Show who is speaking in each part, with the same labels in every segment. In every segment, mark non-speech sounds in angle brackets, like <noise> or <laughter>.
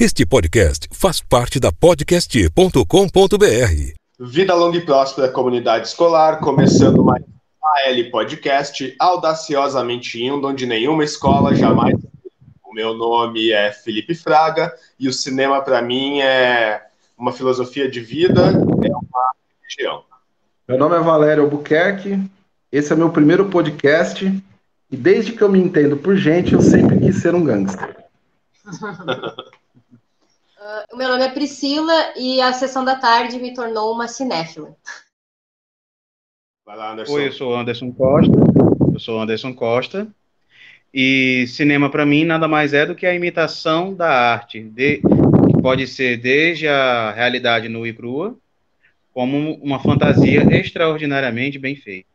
Speaker 1: Este podcast faz parte da podcast.com.br.
Speaker 2: Vida longa e próspera comunidade escolar, começando mais a L Podcast, audaciosamente indo onde nenhuma escola jamais. O meu nome é Felipe Fraga e o cinema para mim é uma filosofia de vida, é uma religião.
Speaker 3: Meu nome é Valério Albuquerque, esse é meu primeiro podcast e desde que eu me entendo por gente, eu sempre quis ser um gangster. <laughs>
Speaker 4: Uh, o meu nome é Priscila e a sessão da tarde me tornou uma cinéfila.
Speaker 5: Vai lá, Anderson. Oi, eu sou Anderson Costa. Eu sou Anderson Costa. E cinema para mim nada mais é do que a imitação da arte, de, que pode ser desde a realidade nua e crua, como uma fantasia extraordinariamente bem feita.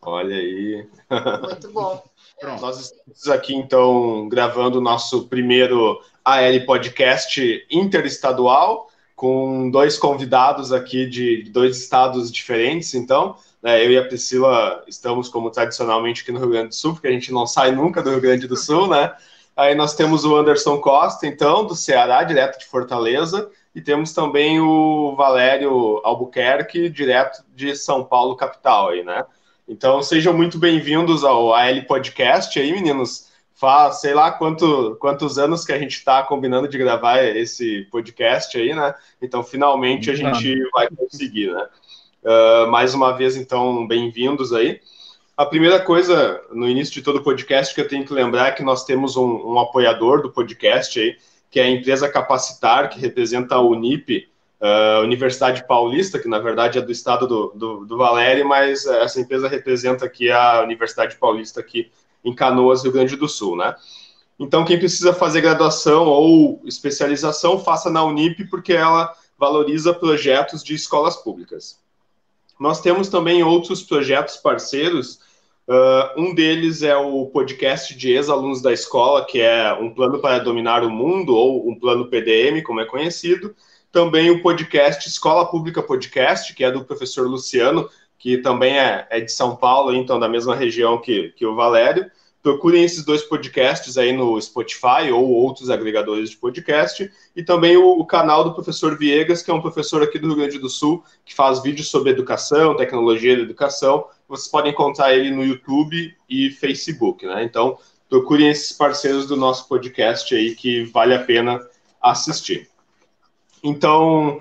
Speaker 2: Olha aí.
Speaker 4: Muito bom.
Speaker 2: Pronto. Nós estamos aqui, então, gravando o nosso primeiro AL Podcast interestadual, com dois convidados aqui de dois estados diferentes, então. Né, eu e a Priscila estamos, como tradicionalmente, aqui no Rio Grande do Sul, porque a gente não sai nunca do Rio Grande do Sul, né? Aí nós temos o Anderson Costa, então, do Ceará, direto de Fortaleza, e temos também o Valério Albuquerque, direto de São Paulo, capital, aí, né? Então sejam muito bem-vindos ao AL Podcast aí, meninos. Faz sei lá quanto, quantos anos que a gente está combinando de gravar esse podcast aí, né? Então finalmente a gente vai conseguir, né? Uh, mais uma vez, então, bem-vindos aí. A primeira coisa no início de todo o podcast que eu tenho que lembrar é que nós temos um, um apoiador do podcast aí, que é a empresa Capacitar, que representa a Unip, uh, Universidade Paulista, que na verdade é do estado do, do, do Valério, mas essa empresa representa aqui a Universidade Paulista aqui em Canoas, Rio Grande do Sul, né? Então, quem precisa fazer graduação ou especialização, faça na Unip, porque ela valoriza projetos de escolas públicas. Nós temos também outros projetos parceiros. Uh, um deles é o podcast de ex-alunos da escola, que é um plano para dominar o mundo, ou um plano PDM, como é conhecido também o podcast Escola Pública Podcast, que é do professor Luciano, que também é, é de São Paulo, então da mesma região que, que o Valério. Procurem esses dois podcasts aí no Spotify ou outros agregadores de podcast. E também o, o, canal do professor Viegas, que é um professor aqui do Rio Grande do Sul, que faz vídeos sobre educação, tecnologia da educação. Vocês podem encontrar ele no YouTube e Facebook, né? Então, procurem esses parceiros do nosso podcast aí, que vale a pena assistir. Então,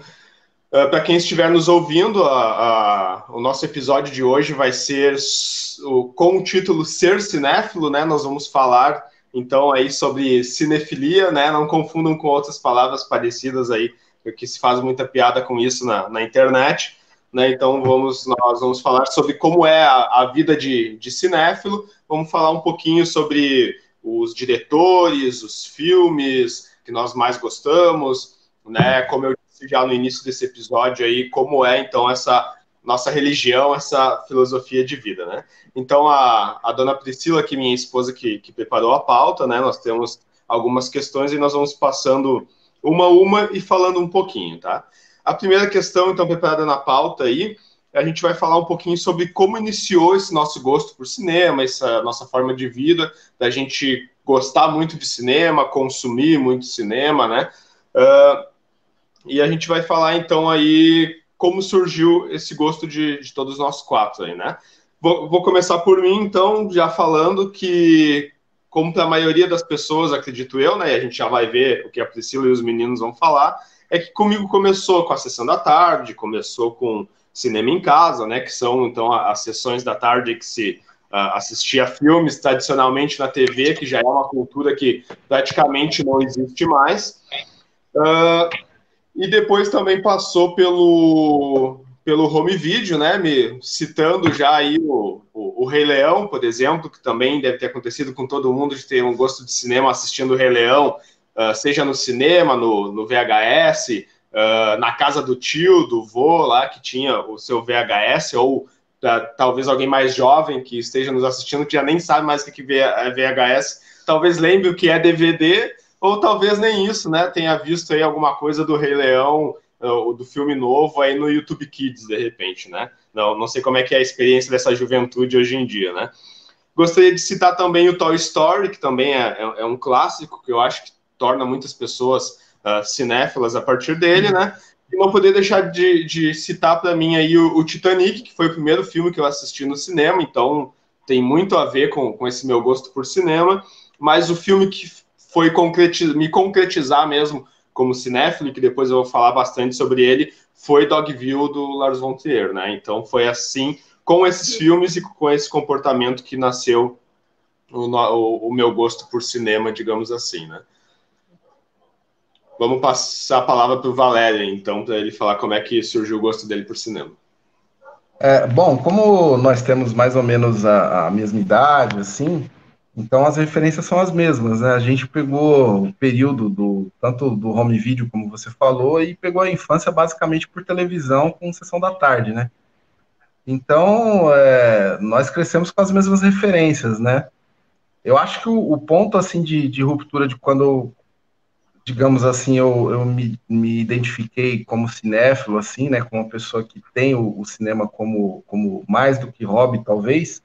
Speaker 2: uh, eh, para quem estiver nos ouvindo, a, a, o nosso episódio de hoje vai ser o, com o título Ser Cinéfilo, né? Nós vamos falar então aí sobre cinefilia, né? Não confundam com outras palavras parecidas aí, que se faz muita piada com isso na, na internet. Né, então vamos, nós vamos falar sobre como é a, a vida de, de cinéfilo, vamos falar um pouquinho sobre os diretores, os filmes que nós mais gostamos, né? Como eu já no início desse episódio aí, como é então essa nossa religião, essa filosofia de vida, né? Então a, a dona Priscila, que é minha esposa, que, que preparou a pauta, né? Nós temos algumas questões e nós vamos passando uma a uma e falando um pouquinho, tá? A primeira questão, então, preparada na pauta aí, a gente vai falar um pouquinho sobre como iniciou esse nosso gosto por cinema, essa nossa forma de vida, da gente gostar muito de cinema, consumir muito cinema, né? Uh, e a gente vai falar então aí como surgiu esse gosto de, de todos nós quatro aí, né? Vou, vou começar por mim, então, já falando que, como para a maioria das pessoas, acredito eu, né? E a gente já vai ver o que a Priscila e os meninos vão falar, é que comigo começou com a sessão da tarde, começou com cinema em casa, né? Que são então as sessões da tarde que se uh, assistia filmes tradicionalmente na TV, que já é uma cultura que praticamente não existe mais. Uh, e depois também passou pelo, pelo home video, né? Me citando já aí o, o, o, Rei Leão, por exemplo, que também deve ter acontecido com todo mundo de ter um gosto de cinema assistindo o Rei Leão, uh, seja no cinema, no, no VHS, uh, ah, na casa do tio, do vô lá, que tinha o seu VHS, ou uh, talvez alguém mais jovem que esteja nos assistindo, que já nem sabe mais o que é VHS, talvez lembre o que é DVD ou talvez nem isso, né? Tenha visto aí alguma coisa do Rei Leão, ou do filme novo aí no YouTube Kids, de repente, né? Não, não sei como é que é a experiência dessa juventude hoje em dia, né? Gostaria de citar também o Toy Story, que também é, é, é um clássico, que eu acho que torna muitas pessoas uh, cinéfilas a partir dele, né? E não poder deixar de, de citar para mim aí o, o, Titanic, que foi o primeiro filme que eu assisti no cinema, então tem muito a ver com, com esse meu gosto por cinema, mas o filme que foi concretiz, me concretizar mesmo como cinéfilo, que depois eu vou falar bastante sobre ele, foi Dogville do Lars von Trier, né? Então foi assim, com esses filmes e com esse comportamento que nasceu o, o, o meu gosto por cinema, digamos assim, né? Vamos passar a palavra para o Valério, então, para ele falar como é que surgiu o gosto dele por cinema.
Speaker 3: É, bom, como nós temos mais ou menos a, a, mesma idade, assim, então as referências são as mesmas, né? A gente pegou o período do tanto do home video, como você falou, e pegou a infância basicamente por televisão com sessão da tarde, né? Então, é, nós crescemos com as mesmas referências, né? Eu acho que o, o ponto, assim, de, de ruptura de quando digamos assim, eu, eu me, me, identifiquei como cinéfilo, assim, né, como uma pessoa que tem o, o, cinema como, como mais do que hobby, talvez,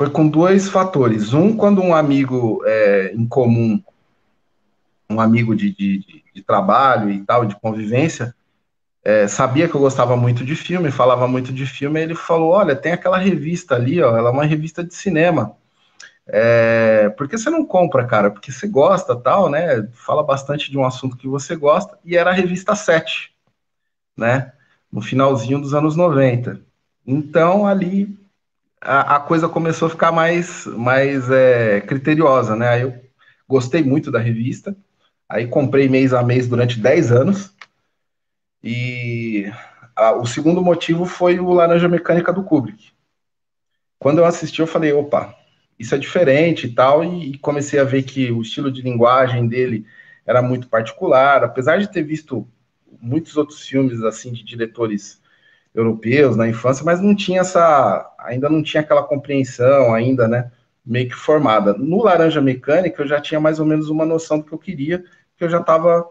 Speaker 3: foi com dois fatores. Um, quando um amigo é, em comum, um amigo de, de, de, trabalho e tal, de convivência, é, sabia que eu gostava muito de filme, falava muito de filme, e ele falou, olha, tem aquela revista ali, ó, ela é uma revista de cinema, é, por que você não compra, cara? Porque você gosta, tal, né? Fala bastante de um assunto que você gosta, e era a revista 7, né? No finalzinho dos anos 90. Então, ali, a, a coisa começou a ficar mais, mais é, criteriosa, né? Aí eu gostei muito da revista, aí comprei mês a mês durante 10 anos, e a, o segundo motivo foi o Laranja Mecânica do Kubrick. Quando eu assisti, eu falei, opa, isso é diferente e tal, e, comecei a ver que o estilo de linguagem dele era muito particular, apesar de ter visto muitos outros filmes assim de diretores europeus na infância, mas não tinha essa, ainda não tinha aquela compreensão ainda, né, meio que formada. No Laranja Mecânica eu já tinha mais ou menos uma noção do que eu queria, que eu já estava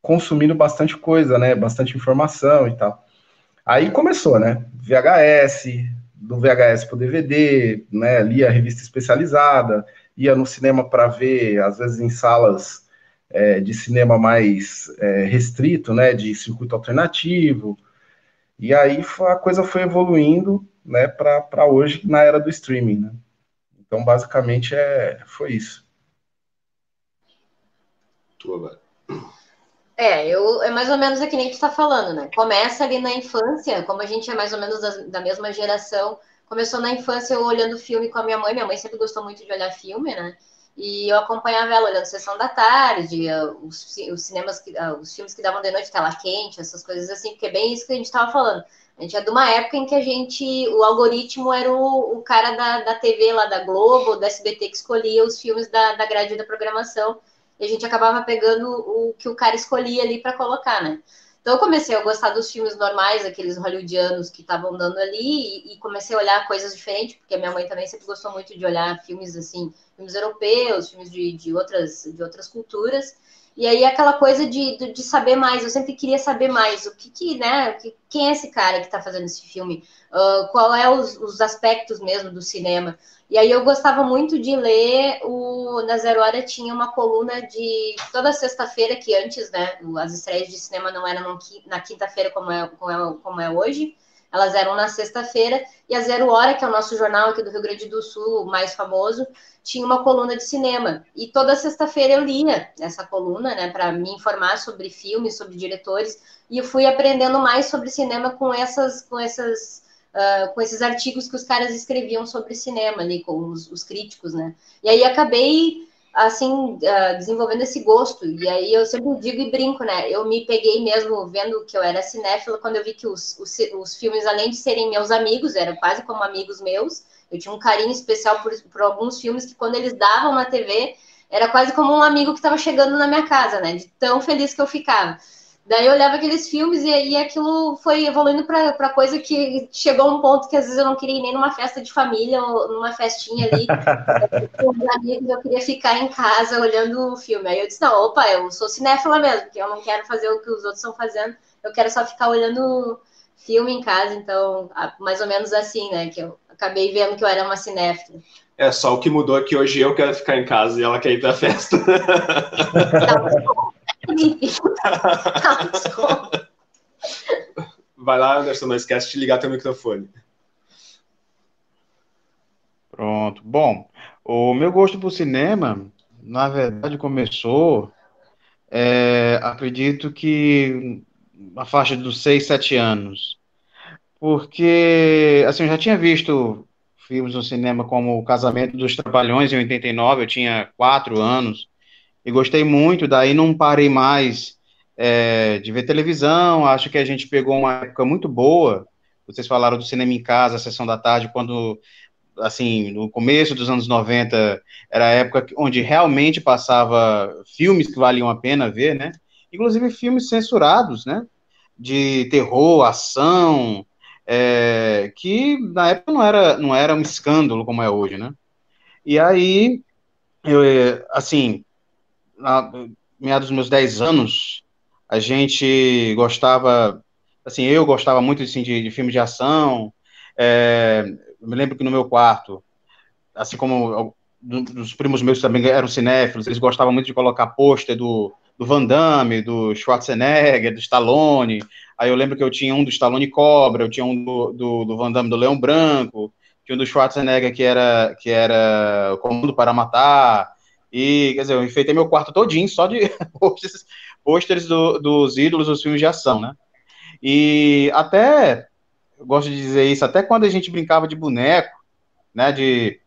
Speaker 3: consumindo bastante coisa, né, bastante informação e tal. Aí começou, né, VHS, do VHS para o DVD, né, lia revista especializada, ia no cinema para ver, às vezes em salas é, de cinema mais é, restrito, né, de circuito alternativo, e aí a coisa foi evoluindo, né, para hoje, na era do streaming, né. Então, basicamente, é, foi isso.
Speaker 4: Tua, é, eu, é mais ou menos é que nem tu está falando, né? Começa ali na infância, como a gente é mais ou menos da, da, mesma geração, começou na infância eu olhando filme com a minha mãe, minha mãe sempre gostou muito de olhar filme, né? E eu acompanhava ela olhando Sessão da Tarde, os, os cinemas, que, os filmes que davam de noite, tela quente, essas coisas assim, porque é bem isso que a gente estava falando. A gente é de uma época em que a gente, o algoritmo era o, o cara da, da TV lá da Globo, da SBT, que escolhia os filmes da, da grade da programação e a gente acabava pegando o que o cara escolhia ali para colocar, né? Então eu comecei a gostar dos filmes normais, aqueles hollywoodianos que estavam dando ali, e, e, comecei a olhar coisas diferentes, porque a minha mãe também sempre gostou muito de olhar filmes assim, filmes europeus, filmes de, de, outras, de outras culturas. E aí aquela coisa de, de, saber mais, eu sempre queria saber mais, o que, que né, quem é esse cara que está fazendo esse filme, uh, qual é os, os aspectos mesmo do cinema. E aí eu gostava muito de ler o na Zero Hora tinha uma coluna de toda sexta-feira que antes, né, as estreias de cinema não eram na quinta-feira como é, como é, como é hoje, elas eram na sexta-feira. E a Zero Hora, que é o nosso jornal aqui do Rio Grande do Sul, mais famoso, tinha uma coluna de cinema. E toda sexta-feira eu lia essa coluna, né, para me informar sobre filmes, sobre diretores, e eu fui aprendendo mais sobre cinema com essas com essas uh, com esses artigos que os caras escreviam sobre cinema ali, com os, os críticos, né? E aí acabei assim, uh, desenvolvendo esse gosto. E aí eu sempre digo e brinco, né? Eu me peguei mesmo vendo que eu era cinéfila quando eu vi que os, os, os filmes, além de serem meus amigos, eram quase como amigos meus. Eu tinha um carinho especial por, por alguns filmes que, quando eles davam na TV, era quase como um amigo que estava chegando na minha casa, né? De tão feliz que eu ficava. Daí eu olhava aqueles filmes e, e aquilo foi evoluindo para coisa que chegou a um ponto que às vezes eu não queria ir nem numa festa de família ou numa festinha ali <laughs> com os amigos, eu queria ficar em casa olhando o filme. Aí eu disse, não, opa, eu sou cinéfila mesmo, porque eu não quero fazer o que os outros estão fazendo, eu quero só ficar olhando filme em casa, então, mais ou menos assim, né, que eu acabei vendo que eu era uma cinéfila.
Speaker 2: É, só o que mudou é que hoje eu quero ficar em casa e ela quer ir pra festa. <laughs> Vai lá, Anderson, não esquece de ligar teu microfone.
Speaker 5: Pronto. Bom, o meu gosto por cinema, na verdade, começou, é, acredito que na faixa dos 6, 7 anos. Porque, assim, eu já tinha visto filmes no cinema como O Casamento dos Trapalhões, em 89, eu tinha 4 anos, e gostei muito, daí não parei mais é, de ver televisão, acho que a gente pegou uma época muito boa, vocês falaram do cinema em casa, a sessão da tarde, quando assim, no começo dos anos 90, era a época onde realmente passava filmes que valiam a pena ver, né? Inclusive filmes censurados, né? De terror, ação, é, que na época não era, não era um escândalo como é hoje, né? E aí, eu, assim, na meados dos meus 10 anos, a gente gostava, assim, eu gostava muito assim, de, de filmes de ação, é, me lembro que no meu quarto, assim como os primos meus também eram cinéfilos, eles gostavam muito de colocar pôster do, do Van Damme, do Schwarzenegger, do Stallone. Aí eu lembro que eu tinha um do Stallone Cobra, eu tinha um do, do, do Van Damme do Leão Branco, tinha um do Schwarzenegger que era, que era Comando para Matar. E, quer dizer, eu enfeitei meu quarto todinho só de <laughs> pôsteres do, dos ídolos dos filmes de ação, né? E até gosto de dizer isso, até quando a gente brincava de boneco, né, de...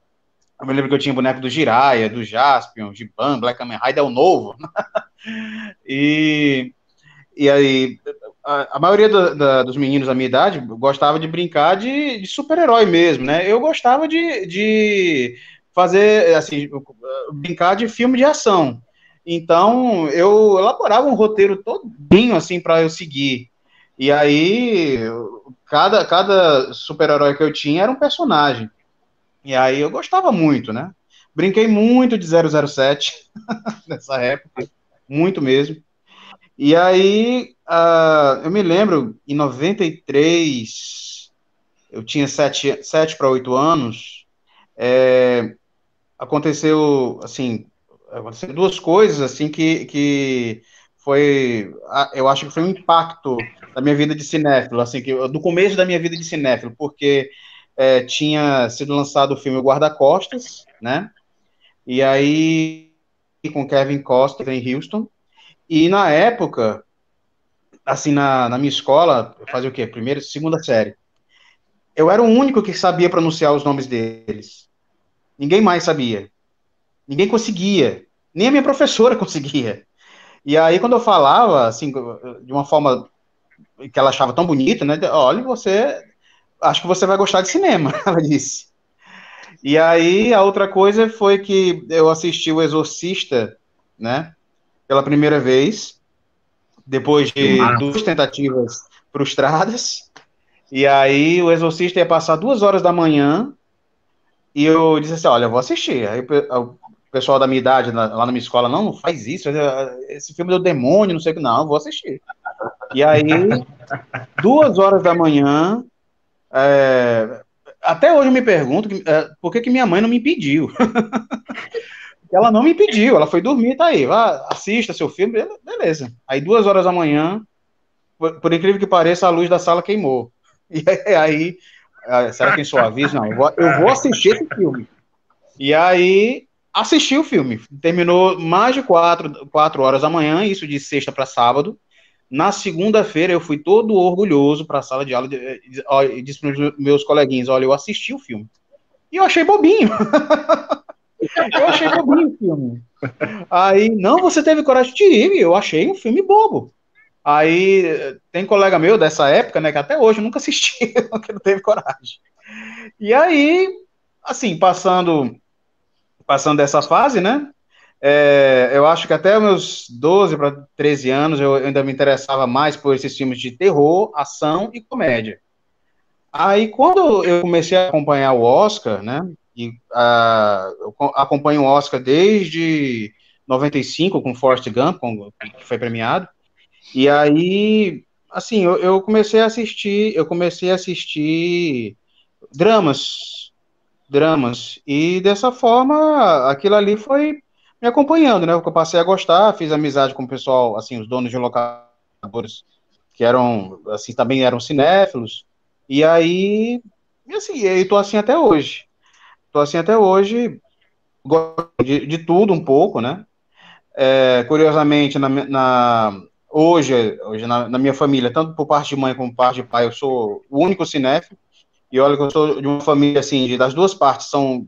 Speaker 5: Eu me lembro que eu tinha boneco do Jiraya, do Jaspion, Giban, Black Kamen Rider, é o novo. <laughs> e, e aí, a, a maioria do, da, dos meninos da minha idade gostava de brincar de, de super-herói mesmo, né? Eu gostava de, de fazer, assim, brincar de filme de ação. Então, eu elaborava um roteiro todinho, assim, para eu seguir. E aí, cada, cada super-herói que eu tinha era um personagem. E aí eu gostava muito, né? Brinquei muito de 007 <laughs> nessa época, muito mesmo. E aí, uh, eu me lembro, em 93, eu tinha 7, 7 para 8 anos, é, aconteceu, assim, aconteceram duas coisas, assim, que, que foi, eu acho que foi um impacto da minha vida de cinéfilo, assim, que, do começo da minha vida de cinéfilo, porque é, tinha sido lançado o filme Guarda-Costas, né, e aí com Kevin Costner em Houston, e na época, assim, na, na minha escola, eu fazia o quê? Primeira, segunda série, eu era o único que sabia pronunciar os nomes deles, ninguém mais sabia, ninguém conseguia, nem a minha professora <laughs> conseguia, e aí, quando eu falava, assim, de uma forma que ela achava tão bonita, né? Olha, você. Acho que você vai gostar de cinema, <laughs> ela disse. E aí, a outra coisa foi que eu assisti O Exorcista, né? Pela primeira vez, depois de duas tentativas frustradas. E aí, O Exorcista ia passar duas horas da manhã. E eu disse assim: Olha, eu vou assistir. Aí pessoal da minha idade lá na minha escola, não, não faz isso, esse filme do demônio, não sei o que, não, vou assistir. E aí, duas horas da manhã, é, até hoje eu me pergunto é, por que, que minha mãe não me impediu. <laughs> ela não me impediu, ela foi dormir, tá aí, vá, assista seu filme, beleza. Aí, duas horas da manhã, por, por incrível que pareça, a luz da sala queimou. <laughs> E aí, será que em sua aviso? Não, eu vou, eu vou assistir esse filme. E aí, assisti o filme. Terminou mais de quatro, quatro horas da manhã, isso de sexta para sábado. Na segunda-feira eu fui todo orgulhoso para a sala de aula e disse para os meus coleguinhas: Olha, eu assisti o filme. E eu achei bobinho. <laughs> eu achei bobinho o filme. Aí, não, você teve coragem de ir, eu achei um filme bobo. Aí tem colega meu dessa época, né, que até hoje nunca assisti, <laughs> porque não teve coragem. E aí, assim, passando passando dessa fase, né? É, eu acho que até meus 12 para 13 anos eu ainda me interessava mais por esses filmes de terror, ação e comédia. Aí, quando eu comecei a acompanhar o Oscar, né? E acompanho o Oscar desde 95 com Forrest Gump, que foi premiado. E aí, assim, eu, eu comecei a assistir, eu comecei a assistir dramas, dramas. E dessa forma, aquilo ali foi me acompanhando, né? Eu passei a gostar, fiz amizade com o pessoal, assim, os donos de locadores que eram, assim, também eram cinéfilos. E aí, e assim, eu tô assim até hoje. Tô assim até hoje, gosto de, de tudo um pouco, né? É, curiosamente, na, na, hoje, hoje na, na, minha família, tanto por parte de mãe como por parte de pai, eu sou o único cinéfilo. E olha que eu sou de uma família, assim, de, das duas partes, são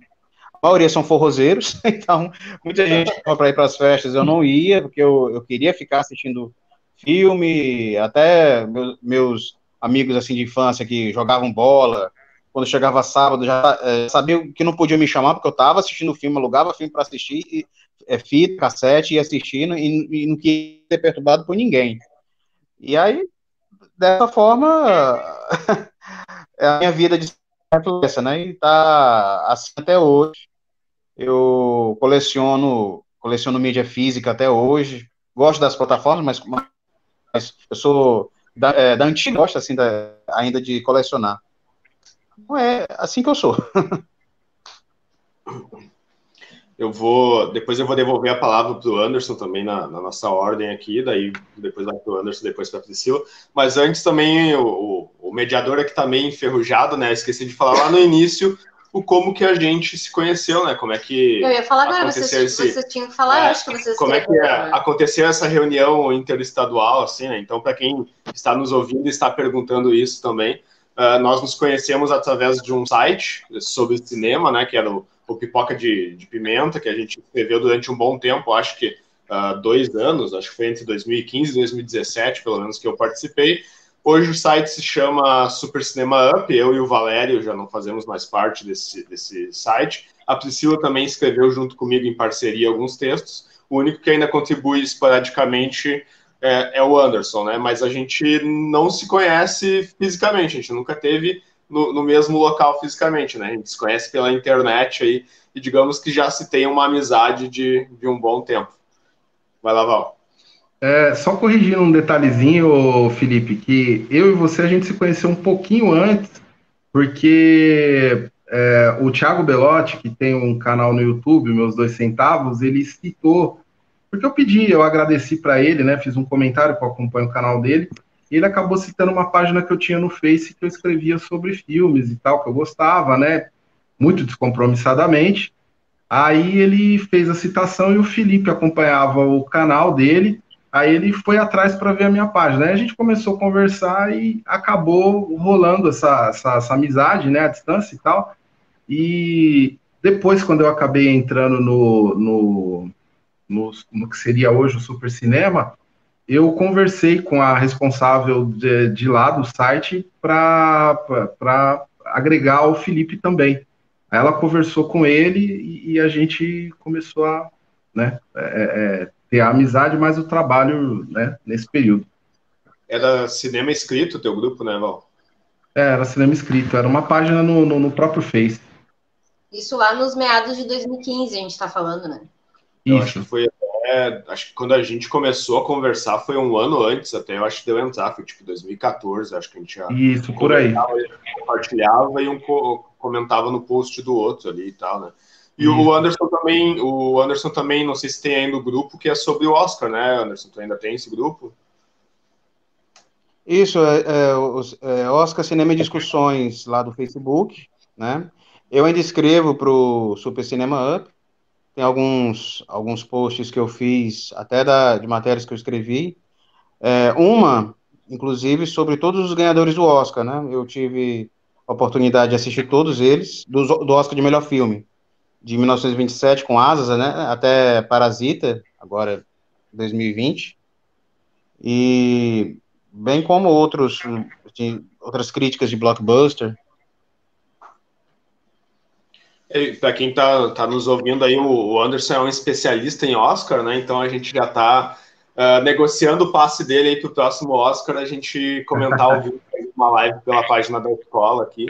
Speaker 5: a maioria são forrozeiros, <laughs> então muita gente para ir para as festas eu não ia, porque eu, eu queria ficar assistindo filme, até meus, meus amigos assim de infância que jogavam bola, quando chegava sábado já é, sabia que não podia me chamar porque eu estava assistindo filme, alugava filme para assistir, e, é, fita, cassete, ia assistindo e, e não queria ser perturbado por ninguém. E aí, dessa forma, <laughs> a minha vida de essa, né? E tá assim até hoje. Eu coleciono, coleciono mídia física até hoje. Gosto das plataformas, mas, mas eu sou da, é, da antiga, gosto assim da, ainda de colecionar. Então é assim que eu sou. <laughs>
Speaker 2: Eu vou, depois eu vou devolver a palavra para o Anderson também na, na, nossa ordem aqui, daí depois vai para o Anderson, depois para a Priscila. Mas antes também o, o, o mediador aqui também tá enferrujado, né? Esqueci de falar lá no início o como que a gente se conheceu, né? Como é que
Speaker 4: eu ia falar agora, vocês, esse, vocês tinham que falar, é, acho que vocês
Speaker 2: como é que é, aconteceu essa reunião interestadual, assim, né? Então, para quem está nos ouvindo e está perguntando isso também, uh, nós nos conhecemos através de um site sobre cinema, né? Que era o o Pipoca de, de, Pimenta, que a gente escreveu durante um bom tempo, acho que uh, dois anos, acho que foi entre 2015 e 2017, pelo menos, que eu participei. Hoje o site se chama Super Cinema Up, eu e o Valério já não fazemos mais parte desse, desse site. A Priscila também escreveu junto comigo em parceria alguns textos. O único que ainda contribui esporadicamente é, é o Anderson, né? Mas a gente não se conhece fisicamente, a gente nunca teve no, no, mesmo local fisicamente, né? A gente se conhece pela internet aí e digamos que já se tem uma amizade de, de um bom tempo. Vai lá, Val.
Speaker 3: É, só corrigindo um detalhezinho, Felipe, que eu e você a gente se conheceu um pouquinho antes, porque é, o Thiago Belotti, que tem um canal no YouTube, Meus Dois Centavos, ele citou, porque eu pedi, eu agradeci para ele, né? Fiz um comentário que eu acompanho o canal dele, ele acabou citando uma página que eu tinha no Face que eu escrevia sobre filmes e tal, que eu gostava, né? Muito descompromissadamente. Aí ele fez a citação e o Felipe acompanhava o canal dele. Aí ele foi atrás para ver a minha página. Aí a gente começou a conversar e acabou rolando essa, essa, essa amizade, né? A distância e tal. E depois, quando eu acabei entrando no, no, no, no que seria hoje o Super Cinema, eu conversei com a responsável de, de lá do site para agregar o Felipe também. Aí ela conversou com ele e, e a gente começou a né, é, é, ter a amizade, mais o trabalho né, nesse período.
Speaker 2: Era cinema escrito o teu grupo, né, Val?
Speaker 3: É, era cinema escrito, era uma página no, no, no próprio Face.
Speaker 4: Isso lá nos meados de 2015 a gente está falando, né?
Speaker 2: Eu Isso. acho que foi é, acho que quando a gente começou a conversar foi um ano antes, até eu acho que deu entrar, foi tipo 2014, acho que a gente já
Speaker 3: Isso, por aí.
Speaker 2: compartilhava e um comentava no post do outro ali e tal, né? E Isso. o Anderson também, o Anderson também, não sei se tem ainda o grupo que é sobre o Oscar, né, Anderson? Tu ainda tem esse grupo?
Speaker 5: Isso, é, é, é Oscar Cinema e Discussões lá do Facebook, né? Eu ainda escrevo para o Super Cinema Up, tem alguns, alguns posts que eu fiz, até da, de matérias que eu escrevi. É, uma, inclusive, sobre todos os ganhadores do Oscar, né? Eu tive a oportunidade de assistir todos eles, do, do Oscar de melhor filme, de 1927, com Asas, né? Até Parasita, agora 2020. E bem como outros, outras críticas de blockbuster,
Speaker 2: para quem está tá nos ouvindo aí, o Anderson é um especialista em Oscar, né? Então a gente já está uh, ah, negociando o passe dele aí para o próximo Oscar, a gente comentar ao vivo uma live pela página da escola aqui.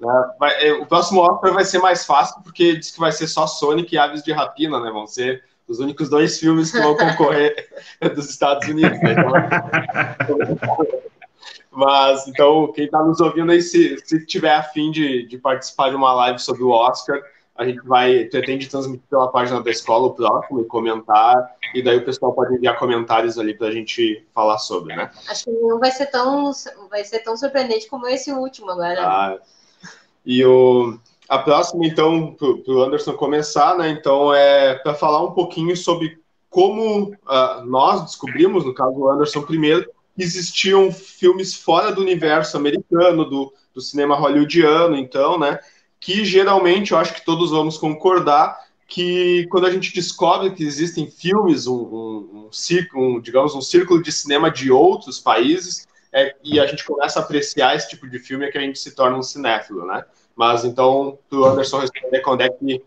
Speaker 2: Né? Vai, é, o próximo Oscar vai ser mais fácil, porque diz que vai ser só Sonic e Aves de Rapina, né? Vão ser os únicos dois filmes que vão concorrer <laughs> dos Estados Unidos. Né? Então, <laughs> Mas, então, quem está nos ouvindo aí, se, se tiver afim de, de participar de uma live sobre o Oscar, a gente vai, pretende transmitir pela página da escola o próximo e comentar, e daí o pessoal pode enviar comentários ali para a gente falar sobre, né?
Speaker 4: Acho que não vai ser tão, vai ser tão surpreendente como esse último agora. Ah,
Speaker 2: e o, a próxima, então, para o Anderson começar, né? Então, é para falar um pouquinho sobre como uh, nós descobrimos, no caso o Anderson primeiro, existiam filmes fora do universo americano, do, do cinema hollywoodiano, então, né? Que geralmente eu acho que todos vamos concordar que quando a gente descobre que existem filmes, um, um, um, um digamos, um círculo de cinema de outros países, é, e a gente começa a apreciar esse tipo de filme, é que a gente se torna um cinéfilo, né? Mas então, o Anderson responder quando é que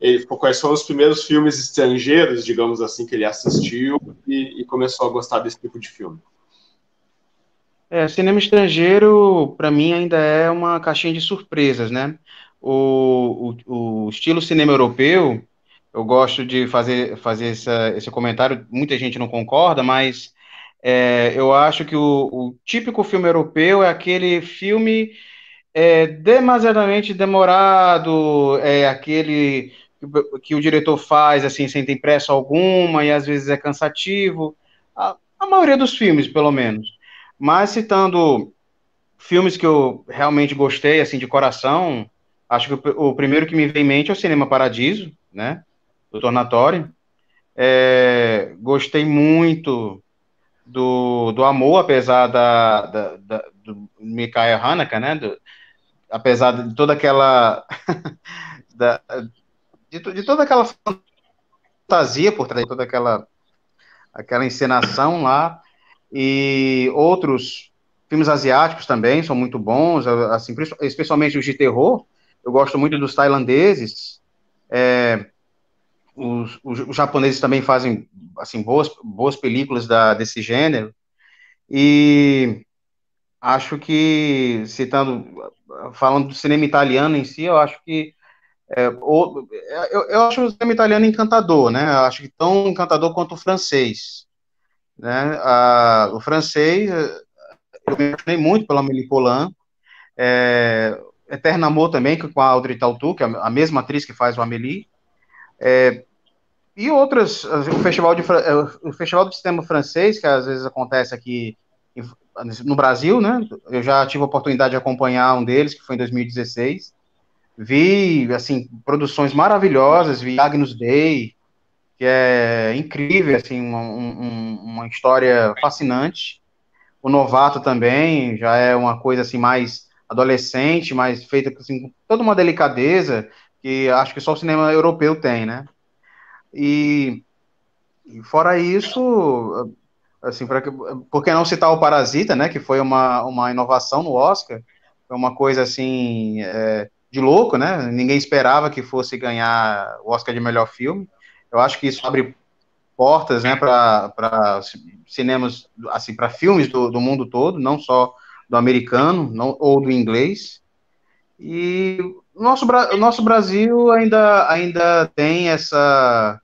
Speaker 2: ele, quais foram os primeiros filmes estrangeiros, digamos assim, que ele assistiu e, e começou a gostar desse tipo de filme.
Speaker 5: É, cinema estrangeiro, para mim, ainda é uma caixinha de surpresas, né? O, o, o, estilo cinema europeu, eu gosto de fazer, fazer essa, esse comentário, muita gente não concorda, mas é, eu acho que o, o, típico filme europeu é aquele filme é, demasiadamente demorado, é aquele que, o diretor faz assim sem ter pressa alguma e às vezes é cansativo. A, a maioria dos filmes, pelo menos. Mas citando filmes que eu realmente gostei, assim, de coração, acho que o, o primeiro que me vem em mente é o Cinema Paradiso, né? Do Tornatório. É, gostei muito do, do Amor, apesar da, da, da do Mikael Haneke, né? Do, apesar de toda aquela <laughs> da, de, de, toda aquela fantasia por trás toda aquela aquela encenação lá e outros filmes asiáticos também são muito bons assim especialmente os de terror. Eu gosto muito dos tailandeses. É, os, os, os, japoneses também fazem assim boas boas películas da, desse gênero. E acho que, citando, falando do cinema italiano em si, eu acho que é, o, eu, eu, acho o cinema italiano encantador, né? Eu acho que tão encantador quanto o francês, né? O francês, eu me apaixonei muito pela Amélie Poulain, é, Eterno Amor também, com a Audrey Tautou, que é a mesma atriz que faz o Amélie, é, e outras, o festival de o festival de cinema francês, que às vezes acontece aqui no Brasil, né? Eu já tive a oportunidade de acompanhar um deles, que foi em 2016. Vi, assim, produções maravilhosas, vi Agnus Dei, que é incrível, assim, uma, um, uma história fascinante. O Novato também já é uma coisa, assim, mais adolescente, mais feita, assim, com toda uma delicadeza que acho que só o cinema europeu tem, né? E, e fora isso, assim, pra, por que não citar o Parasita, né, que foi uma, uma inovação no Oscar, foi uma coisa, assim, é, de louco, né, ninguém esperava que fosse ganhar o Oscar de melhor filme, eu acho que isso abre portas, né, para cinemas, assim, para filmes do, do mundo todo, não só do americano não, ou do inglês, e o nosso, nosso Brasil ainda, ainda tem essa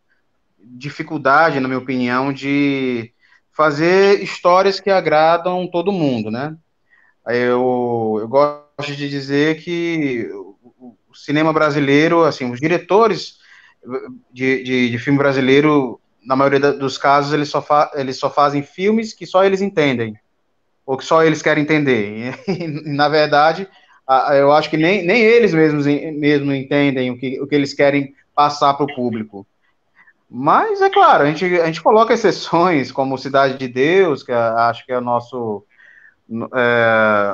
Speaker 5: dificuldade, na minha opinião, de fazer histórias que agradam todo mundo, né? Eu, eu gosto de dizer que o cinema brasileiro, assim, os diretores de, de, de filme brasileiro, na maioria dos casos, eles só, fa eles só fazem filmes que só eles entendem, ou que só eles querem entender. <laughs> E, na verdade, eu acho que nem, nem eles mesmos mesmo entendem o que, o que eles querem passar para o público. Mas, é claro, a gente, a gente coloca exceções, como Cidade de Deus, que é, acho que é o nosso. É,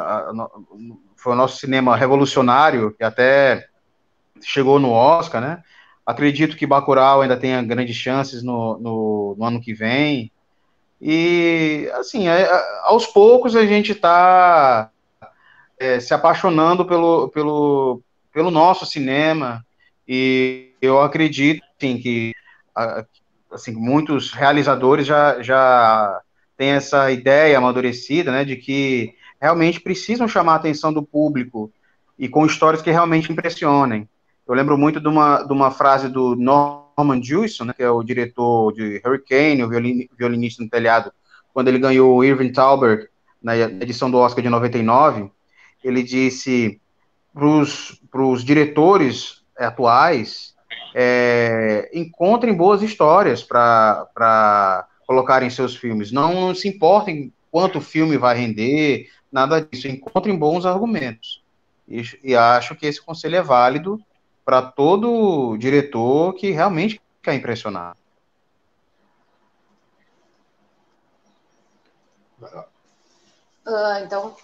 Speaker 5: foi o nosso cinema revolucionário, que até chegou no Oscar, né? Acredito que Bacurau ainda tenha grandes chances no, no, no ano que vem. E, assim, é, aos poucos a gente está é, se apaixonando pelo, pelo, pelo nosso cinema. E eu acredito, assim, que assim, muitos realizadores já, já têm essa ideia amadurecida, né, de que realmente precisam chamar a atenção do público e com histórias que realmente impressionem. Eu lembro muito de uma, de uma frase do Norman Jewison, né, que é o diretor de Hurricane, o violinista no telhado, quando ele ganhou o Irving Thalberg na edição do Oscar de 99, ele disse para os diretores atuais é, encontrem boas histórias para colocar em seus filmes. Não se importem quanto o filme vai render, nada disso. Encontrem bons argumentos. E, e acho que esse conselho é válido para todo diretor que realmente quer impressionar.
Speaker 4: Uh, então,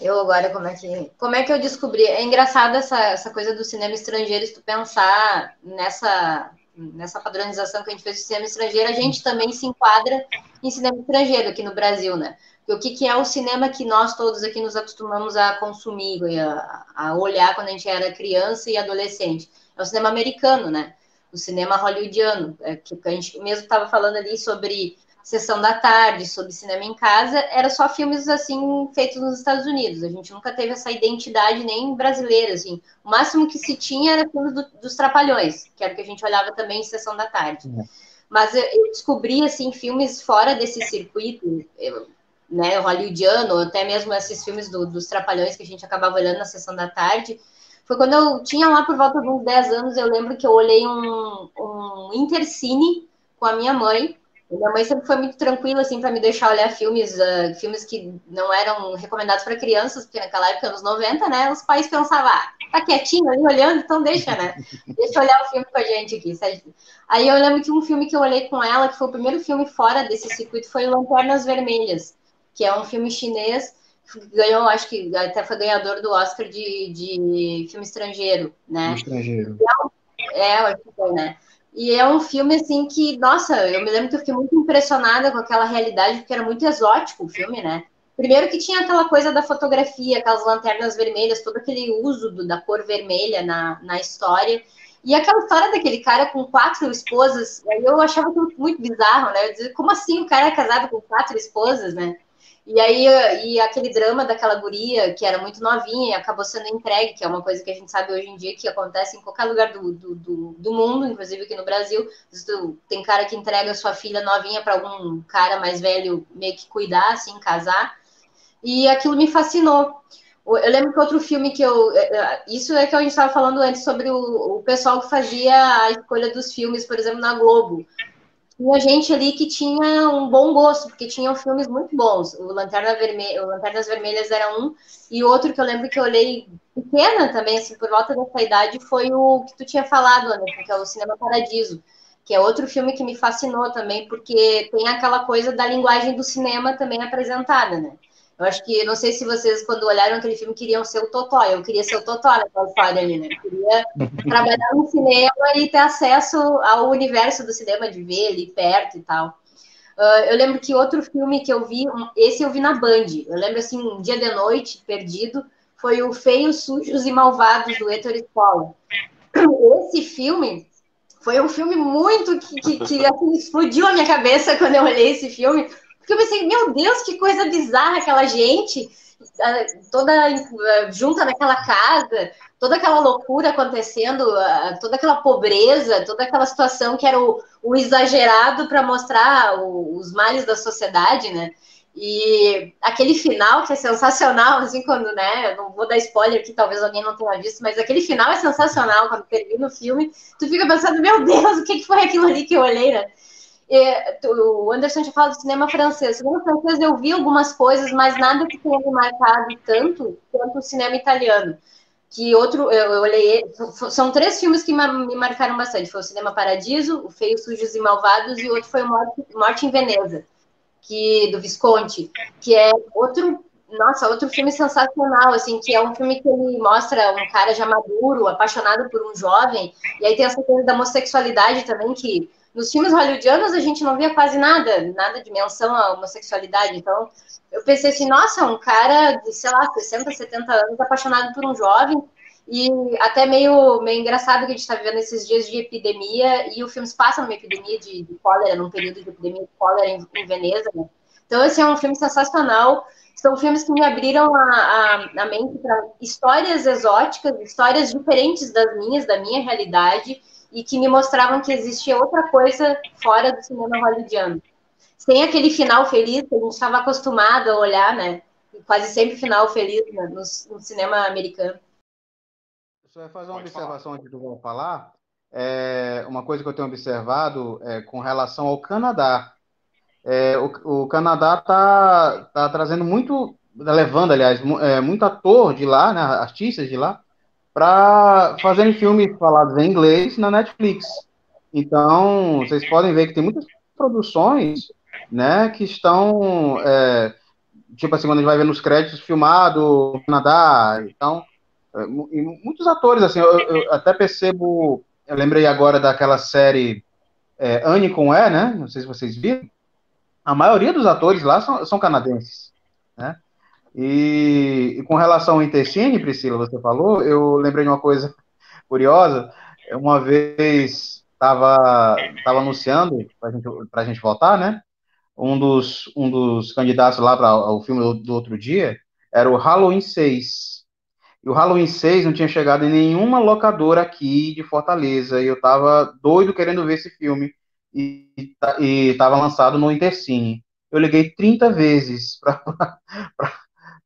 Speaker 4: eu agora, como é que. Como é que eu descobri? É engraçado essa, essa coisa do cinema estrangeiro, se tu pensar nessa, nessa padronização que a gente fez do cinema estrangeiro, a gente também se enquadra em cinema estrangeiro aqui no Brasil, né? O que, que é o cinema que nós todos aqui nos acostumamos a consumir, a, a olhar quando a gente era criança e adolescente? É o cinema americano, né? O cinema hollywoodiano, é, que a gente mesmo estava falando ali sobre sessão da tarde, sobre cinema em casa, era só filmes assim feitos nos Estados Unidos. A gente nunca teve essa identidade nem brasileira, assim. O máximo que se tinha era filmes do, dos Trapalhões, que era o que a gente olhava também em sessão da tarde. É. Mas eu, eu, descobri assim filmes fora desse circuito, eu, né, hollywoodiano, até mesmo esses filmes do, dos Trapalhões que a gente acabava olhando na sessão da tarde. Foi quando eu tinha lá por volta de uns 10 anos, eu lembro que eu olhei um, um Intercine com a minha mãe, minha mãe sempre foi muito tranquila, assim, para me deixar olhar filmes, uh, filmes que não eram recomendados para crianças, porque naquela época, anos 90, né, os pais pensavam, ah, tá quietinho ali olhando, então deixa, né? <laughs> Deixa eu olhar o filme com a gente aqui, sabe? Aí eu lembro que um filme que eu olhei com ela, que foi o primeiro filme fora desse circuito, foi Lanternas Vermelhas, que é um filme chinês, ganhou, acho que até foi ganhador do Oscar de, de filme estrangeiro, né?
Speaker 5: Estrangeiro.
Speaker 4: É, eu acho que foi, né? E é um filme, assim, que, nossa, eu me lembro que eu fiquei muito impressionada com aquela realidade, porque era muito exótico o filme, né? Primeiro que tinha aquela coisa da fotografia, aquelas lanternas vermelhas, todo aquele uso do, da cor vermelha na, na história. E aquela história daquele cara com quatro esposas, eu achava muito bizarro, né? Eu dizia, como assim o cara é casado com quatro esposas, né? E aí, e aquele drama daquela guria que era muito novinha e acabou sendo entregue, que é uma coisa que a gente sabe hoje em dia que acontece em qualquer lugar do, do, do, do mundo, inclusive aqui no Brasil. Tem cara que entrega sua filha novinha para algum cara mais velho meio que cuidar, assim, casar. E aquilo me fascinou. Eu lembro que outro filme que eu. É, é, isso é que a gente estava falando antes sobre o, o pessoal que fazia a escolha dos filmes, por exemplo, na Globo tinha gente ali que tinha um bom gosto, porque tinham filmes muito bons. O Lanterna Vermelha, o Lanternas Vermelhas era um, e outro que eu lembro que eu olhei pequena também, assim, por volta dessa idade, foi o que tu tinha falado, Anderson, que é o Cinema Paradiso, que é outro filme que me fascinou também, porque tem aquela coisa da linguagem do cinema também apresentada, né? Eu acho que, não sei se vocês, quando olharam aquele filme, queriam ser o Totó. Eu queria ser o Totó naquela história ali, né? Eu queria <laughs> trabalhar no cinema e ter acesso ao universo do cinema, de ver ali perto e tal. Uh, eu lembro que outro filme que eu vi, esse eu vi na Band. Eu lembro, assim, um dia de noite, perdido, foi o Feios, Sujos e Malvados, do Heitor Escola. <clears throat> Esse filme foi um filme muito que, que, que assim, explodiu a minha cabeça quando eu olhei esse filme, porque eu pensei, meu Deus, que coisa bizarra aquela gente, ah, toda ah, junta naquela casa, toda aquela loucura acontecendo, ah, toda aquela pobreza, toda aquela situação que era o, o exagerado para mostrar o, os males da sociedade, né? E aquele final que é sensacional, <laughs> assim, quando, né? Não vou dar spoiler que talvez alguém não tenha visto, mas aquele final é sensacional quando termina o filme. Tu fica pensando, meu Deus, o que, que foi aquilo ali que eu olhei, né? É, o Anderson tinha falado do cinema francês. Cinema francês eu vi algumas coisas, mas nada que tenha me marcado tanto quanto o cinema italiano. Que outro, eu, eu olhei, são três filmes que me marcaram bastante. Foi o Cinema Paradiso, o Feio, Sujos e Malvados, e outro foi o Morte, Morte em Veneza, que do Visconti, que é outro nossa, outro filme sensacional, assim, que é um filme que ele mostra um cara já maduro, apaixonado por um jovem, e aí tem essa coisa da homossexualidade também, que nos filmes hollywoodianos a gente não via quase nada, nada de menção à homossexualidade. Então, eu pensei assim, nossa, um cara de, sei lá, 60, 70 anos apaixonado por um jovem, e até meio, meio engraçado que a gente está vivendo esses dias de epidemia, e o filme se passa numa epidemia de, de cólera, num período de epidemia de cólera em, em Veneza, né? Então, esse é um filme sensacional. São filmes que me abriram a, a, a mente para histórias exóticas, histórias diferentes das minhas, da minha realidade, e que me mostravam que existia outra coisa fora do cinema hollywoodiano. Sem aquele final feliz que a gente estava acostumado a olhar, né? quase sempre final feliz né, no, no, cinema americano.
Speaker 5: Eu só ia fazer uma Pode observação falar. antes do Val falar. É, uma coisa que eu tenho observado é, com relação ao Canadá. É, o, o, Canadá está tá trazendo muito, levando, aliás, é, muito ator de lá, né, artistas de lá, para fazerem filmes falados em inglês na Netflix. Então, vocês podem ver que tem muitas produções né, que estão, é, tipo assim, quando a gente vai ver nos créditos, filmado no Canadá, então, é, muitos atores, assim, eu, eu, até percebo, eu lembrei agora daquela série é, Anne com E, né, não sei se vocês viram, a maioria dos atores lá são, são canadenses, né, e, e, com relação ao Intercine, Priscila, você falou, eu lembrei de uma coisa curiosa, uma vez estava tava anunciando para gente, a gente votar, né? Um dos, um dos candidatos lá para o filme do, do, outro dia era o Halloween 6. E o Halloween 6 não tinha chegado em nenhuma locadora aqui de Fortaleza. E eu tava doido querendo ver esse filme. E, e tava lançado no Intercine. Eu liguei 30 vezes <laughs> para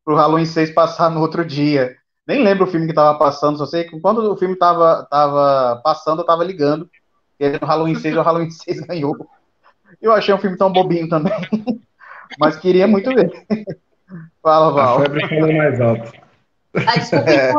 Speaker 5: o Halloween 6 passar no outro dia. Nem lembro o filme que tava passando, só sei que quando o filme tava, tava passando, eu tava ligando querendo Halloween 6, o Halloween 6 ganhou. Eu achei um filme tão bobinho também, <laughs> mas queria muito ver. Fala, Val.
Speaker 3: Febre falou mais alto.
Speaker 4: Ah, desculpa, é.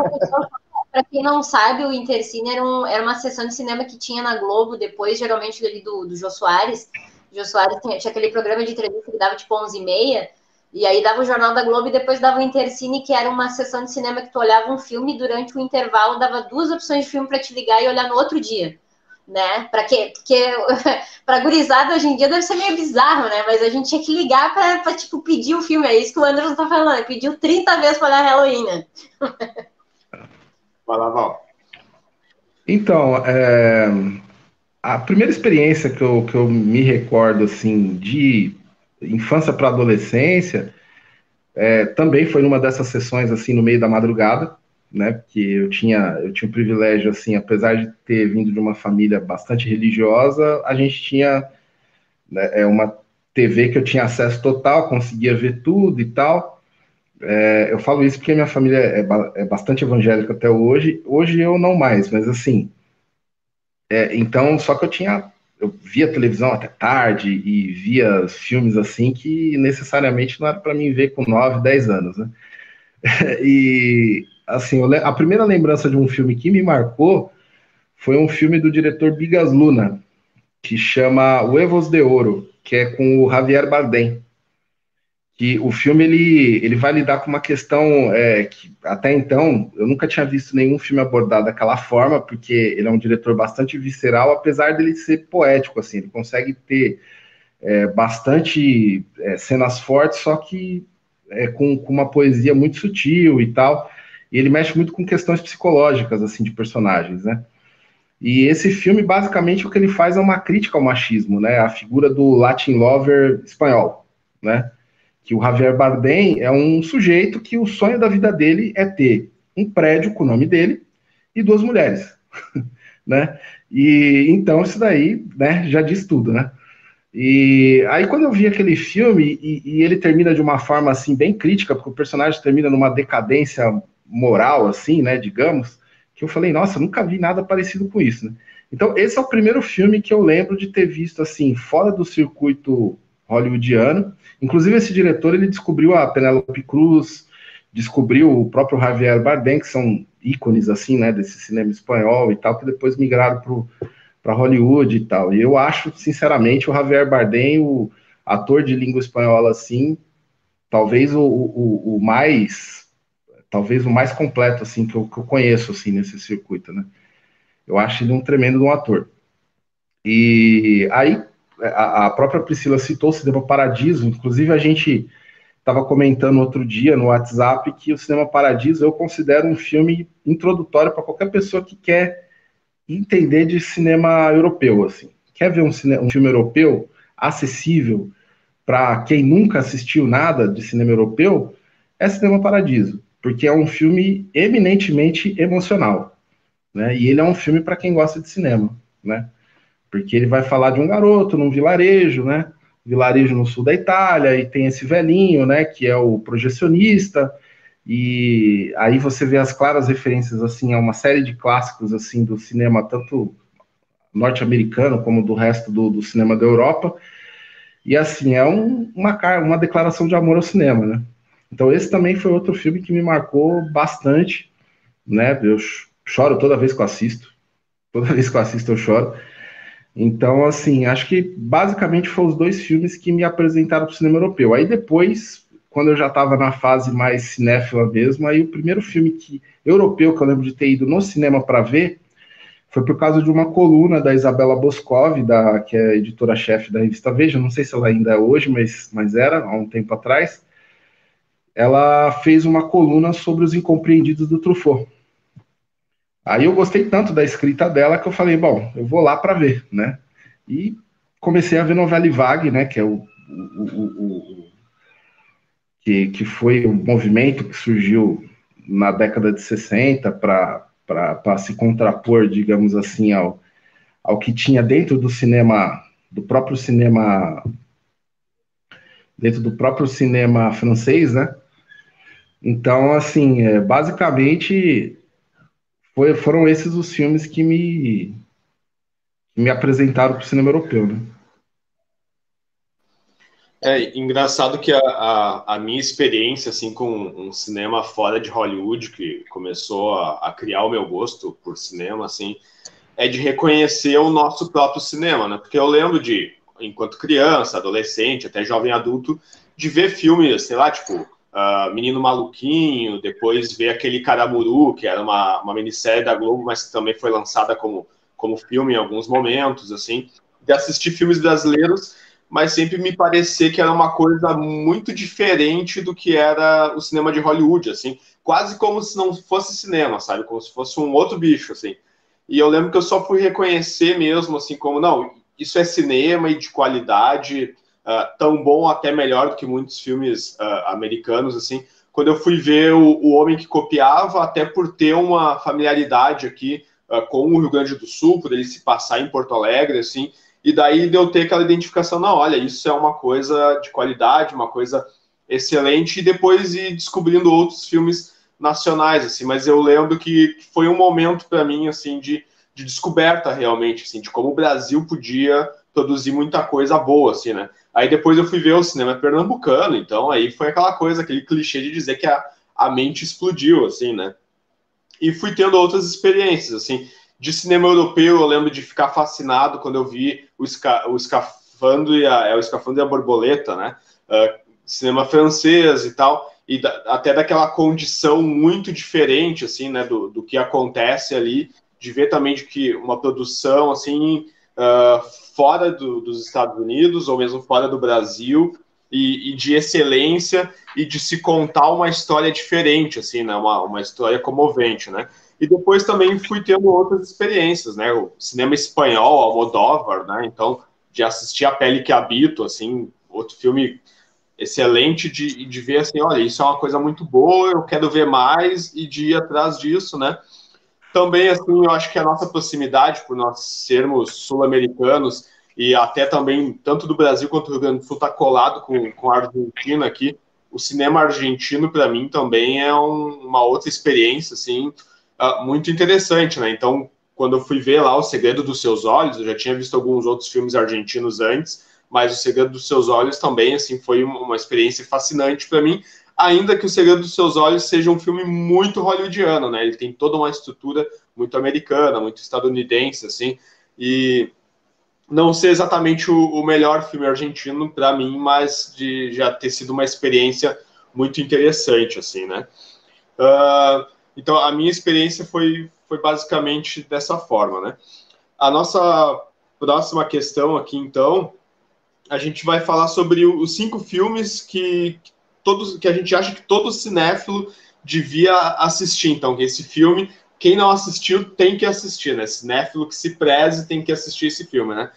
Speaker 4: para quem não sabe, o Intercine era, um, era, uma sessão de cinema que tinha na Globo, depois, geralmente, ali do, do Jô Soares. O Jô Soares tinha, tinha, aquele programa de entrevista que dava tipo 11 e meia, e aí dava o Jornal da Globo e depois dava o Intercine, que era uma sessão de cinema que tu olhava um filme e durante o intervalo dava duas opções de filme para te ligar e olhar no outro dia né? Para quê? Porque <laughs> para gurizada hoje em dia deve ser meio bizarro, né? Mas a gente tinha que ligar para tipo pedir o filme. É isso que o Anderson tá falando. Pediu 30 vezes para olhar Halloween, né?
Speaker 2: Vai lá, Val.
Speaker 3: Então, é, a primeira experiência que eu, que eu me recordo assim de infância para adolescência é, também foi numa dessas sessões assim no meio da madrugada né? Porque eu tinha, eu tinha o privilégio, assim, apesar de ter vindo de uma família bastante religiosa, a gente tinha né, é uma TV que eu tinha acesso total, conseguia ver tudo e tal. É, eu falo isso porque minha família é, é, bastante evangélica até hoje. Hoje eu não mais, mas assim. É, então, só que eu tinha. Eu via televisão até tarde e via filmes assim que necessariamente não era para mim ver com 9, 10 anos, né? <laughs> e assim, a primeira lembrança de um filme que me marcou foi um filme do diretor Bigas Luna, que chama Huevos de Ouro, que é com o Javier Bardem. Que o filme ele, ele vai lidar com uma questão é, que até então eu nunca tinha visto nenhum filme abordado daquela forma, porque ele é um diretor bastante visceral, apesar dele ser poético, assim, ele consegue ter é, bastante é, cenas fortes, só que é, com, com uma poesia muito sutil e tal. E ele mexe muito com questões psicológicas, assim, de personagens, né? E esse filme, basicamente, o que ele faz é uma crítica ao machismo, né? A figura do Latin lover espanhol, né? Que o Javier Bardem é um sujeito que o sonho da vida dele é ter um prédio com o nome dele e duas mulheres, <laughs> né? E então isso daí, né, já diz tudo, né? E aí quando eu vi aquele filme e, e ele termina de uma forma assim bem crítica, porque o personagem termina numa decadência moral, assim, né, digamos, que eu falei, nossa, nunca vi nada parecido com isso, né? Então, esse é o primeiro filme que eu lembro de ter visto, assim, fora do circuito hollywoodiano. Inclusive, esse diretor, ele descobriu a Penélope Cruz, descobriu o próprio Javier Bardem, que são ícones, assim, né, desse cinema espanhol e tal, que depois migraram para Hollywood e tal. E eu acho, sinceramente, o Javier Bardem, o ator de língua espanhola, assim, talvez o, o, o mais talvez o mais completo assim que eu, que eu conheço assim nesse circuito, né? Eu acho ele um tremendo um ator. E aí a, a própria Priscila citou o Cinema Paradiso, inclusive a gente estava comentando outro dia no WhatsApp que o Cinema Paradiso eu considero um filme introdutório para qualquer pessoa que quer entender de cinema europeu, assim. Quer ver um, um filme europeu acessível para quem nunca assistiu nada de cinema europeu? É Cinema Paradiso porque é um filme eminentemente emocional, né? E ele é um filme para quem gosta de cinema, né? Porque ele vai falar de um garoto num vilarejo, né? vilarejo no sul da Itália, e tem esse velhinho, né, que é o projecionista, e aí você vê as claras referências, assim, a uma série de clássicos, assim, do cinema, tanto norte-americano como do resto do, do, cinema da Europa, e assim, é um, uma, uma declaração de amor ao cinema, né. Então esse também foi outro filme que me marcou bastante, né, eu choro toda vez que eu assisto, toda vez que eu assisto eu choro, então, assim, acho que basicamente foram os dois filmes que me apresentaram para o cinema europeu. Aí depois, quando eu já estava na fase mais cinéfila mesmo, aí o primeiro filme que europeu que eu lembro de ter ido no cinema para ver foi por causa de uma coluna da Isabela Boscov, da, que é editora-chefe da revista Veja, não sei se ela ainda é hoje, mas, mas era há um tempo atrás. Ela fez uma coluna sobre os incompreendidos do Truffaut. Aí eu gostei tanto da escrita dela que eu falei, bom, eu vou lá para ver, né? E comecei a ver novela Vague, né? Que é o, o, o, o que, que foi o movimento que surgiu na década de 60 para se contrapor, digamos assim, ao, ao que tinha dentro do cinema, do próprio cinema, dentro do próprio cinema francês, né? Então, assim, é, basicamente foi, foram esses os filmes que me, me apresentaram para o cinema europeu, né?
Speaker 2: É engraçado que a, a, a, minha experiência assim com um cinema fora de Hollywood, que começou a, a, criar o meu gosto por cinema, assim, é de reconhecer o nosso próprio cinema, né? Porque eu lembro de, enquanto criança, adolescente, até jovem adulto, de ver filmes, sei lá, tipo uh, Menino Maluquinho, depois ver aquele Caramuru, que era uma, uma minissérie da Globo, mas que também foi lançada como, como filme em alguns momentos, assim, de assistir filmes brasileiros, mas sempre me parecer que era uma coisa muito diferente do que era o cinema de Hollywood, assim, quase como se não fosse cinema, sabe, como se fosse um outro bicho, assim. E eu lembro que eu só fui reconhecer mesmo, assim, como, não, isso é cinema e de qualidade, uh, tão bom, até melhor do que muitos filmes uh, americanos, assim. Quando eu fui ver o, o, Homem que Copiava, até por ter uma familiaridade aqui uh, com o Rio Grande do Sul, por ele se passar em Porto Alegre, assim, e daí deu ter aquela identificação, não, olha, isso é uma coisa de qualidade, uma coisa excelente, e depois ir descobrindo outros filmes nacionais, assim, mas eu lembro que foi um momento para mim, assim, de, de descoberta realmente, assim, de como o Brasil podia produzir muita coisa boa, assim, né? Aí depois eu fui ver o cinema pernambucano, então aí foi aquela coisa, aquele clichê de dizer que a, a mente explodiu, assim, né? E fui tendo outras experiências, assim. De cinema europeu, eu lembro de ficar fascinado quando eu vi o, esca, o Escafandro e a, é, o Escafandro e a Borboleta, né? Uh, cinema francês e tal, e da, até daquela condição muito diferente, assim, né, do, do que acontece ali, de ver também de que uma produção, assim, uh, fora do, dos Estados Unidos ou mesmo fora do Brasil e, e, de excelência e de se contar uma história diferente, assim, né? Uma, uma história comovente, né? E depois também fui tendo outras experiências, né? O cinema espanhol, Almodóvar, né? Então, de assistir A Pele que Habito, assim, outro filme excelente de, de ver assim, olha, isso é uma coisa muito boa, eu quero ver mais e de ir atrás disso, né? Também, assim, eu acho que a nossa proximidade, por nós sermos sul-americanos, e até também, tanto do Brasil quanto do Rio Grande do Sul, está colado com, com a Argentina aqui. O cinema argentino, para mim, também é um, uma outra experiência, assim, uh, muito interessante, né? Então, quando eu fui ver lá O Segredo dos Seus Olhos, eu já tinha visto alguns outros filmes argentinos antes, mas O Segredo dos Seus Olhos também, assim, foi uma experiência fascinante para mim, ainda que O Segredo dos Seus Olhos seja um filme muito hollywoodiano, né? Ele tem toda uma estrutura muito americana, muito estadunidense, assim, e não ser exatamente o, o melhor filme argentino para mim, mas de já ter sido uma experiência muito interessante, assim, né? Uh, então, a minha experiência foi, foi basicamente dessa forma, né? A nossa próxima questão aqui, então, a gente vai falar sobre os cinco filmes que, todos, que a gente acha que todo cinéfilo devia assistir. Então, esse filme, quem não assistiu tem que assistir, né? Cinéfilo que se preze tem que assistir esse filme, né?